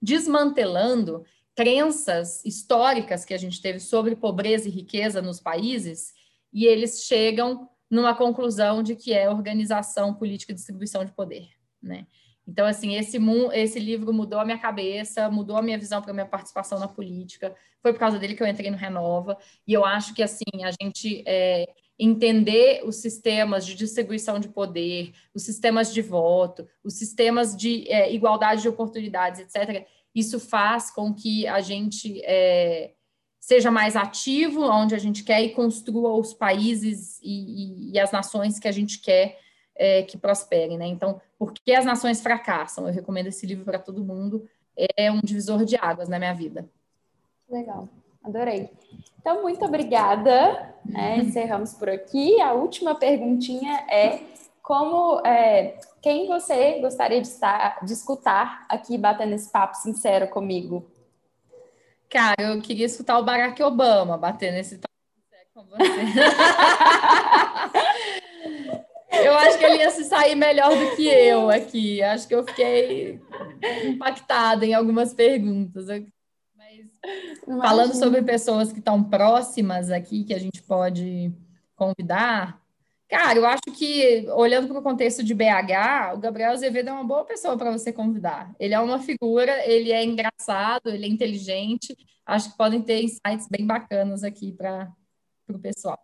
desmantelando crenças históricas que a gente teve sobre pobreza e riqueza nos países, e eles chegam numa conclusão de que é organização política e distribuição de poder, né? Então, assim, esse, esse livro mudou a minha cabeça, mudou a minha visão para a minha participação na política. Foi por causa dele que eu entrei no Renova. E eu acho que, assim, a gente é, entender os sistemas de distribuição de poder, os sistemas de voto, os sistemas de é, igualdade de oportunidades, etc., isso faz com que a gente é, seja mais ativo onde a gente quer e construa os países e, e, e as nações que a gente quer é, que prosperem. Né? Então, por que as nações fracassam? Eu recomendo esse livro para todo mundo. É um divisor de águas na minha vida. Legal, adorei. Então, muito obrigada. Né? Encerramos por aqui. A última perguntinha é como é, quem você gostaria de, estar, de escutar aqui batendo esse papo sincero comigo? Cara, eu queria escutar o Barack Obama batendo esse papo sincero com você. eu acho que ele ia se sair melhor do que eu aqui. Acho que eu fiquei impactada em algumas perguntas. Mas falando sobre pessoas que estão próximas aqui, que a gente pode convidar, Cara, eu acho que, olhando para o contexto de BH, o Gabriel Azevedo é uma boa pessoa para você convidar. Ele é uma figura, ele é engraçado, ele é inteligente. Acho que podem ter insights bem bacanas aqui para o pessoal.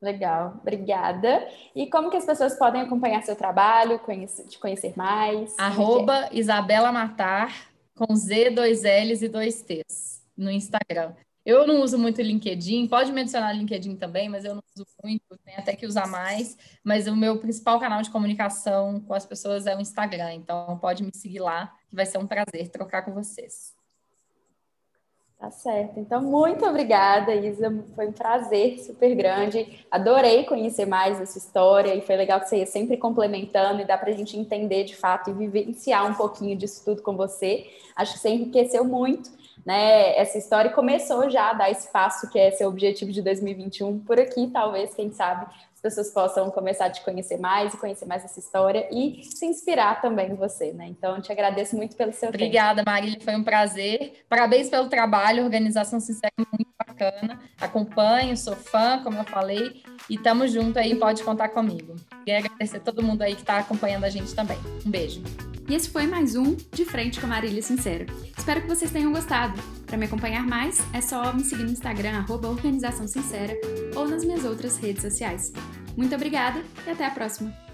Legal, obrigada. E como que as pessoas podem acompanhar seu trabalho, conhecer, te conhecer mais? É é? Arroba é? Isabela Matar, com Z, dois L's e dois T's, no Instagram. Eu não uso muito LinkedIn, pode mencionar LinkedIn também, mas eu não uso muito, tem até que usar mais. Mas o meu principal canal de comunicação com as pessoas é o Instagram, então pode me seguir lá, que vai ser um prazer trocar com vocês. Tá certo. Então, muito obrigada, Isa. Foi um prazer super grande. Adorei conhecer mais essa história e foi legal que você ia sempre complementando e dá para a gente entender de fato e vivenciar um pouquinho disso tudo com você. Acho que você enriqueceu muito né, essa história começou já a dar espaço, que é seu objetivo de 2021, por aqui, talvez, quem sabe, as pessoas possam começar a te conhecer mais e conhecer mais essa história e se inspirar também em você, né? Então, te agradeço muito pelo seu Obrigada, tempo. Marília, foi um prazer. Parabéns pelo trabalho, organização sincera muito bacana. Acompanho, sou fã, como eu falei, e tamo junto aí, pode contar comigo. Queria agradecer a todo mundo aí que está acompanhando a gente também. Um beijo. E esse foi mais um De Frente com a Marília Sincero. Espero que vocês tenham gostado. Para me acompanhar mais, é só me seguir no Instagram, arroba Organização Sincera, ou nas minhas outras redes sociais. Muito obrigada e até a próxima!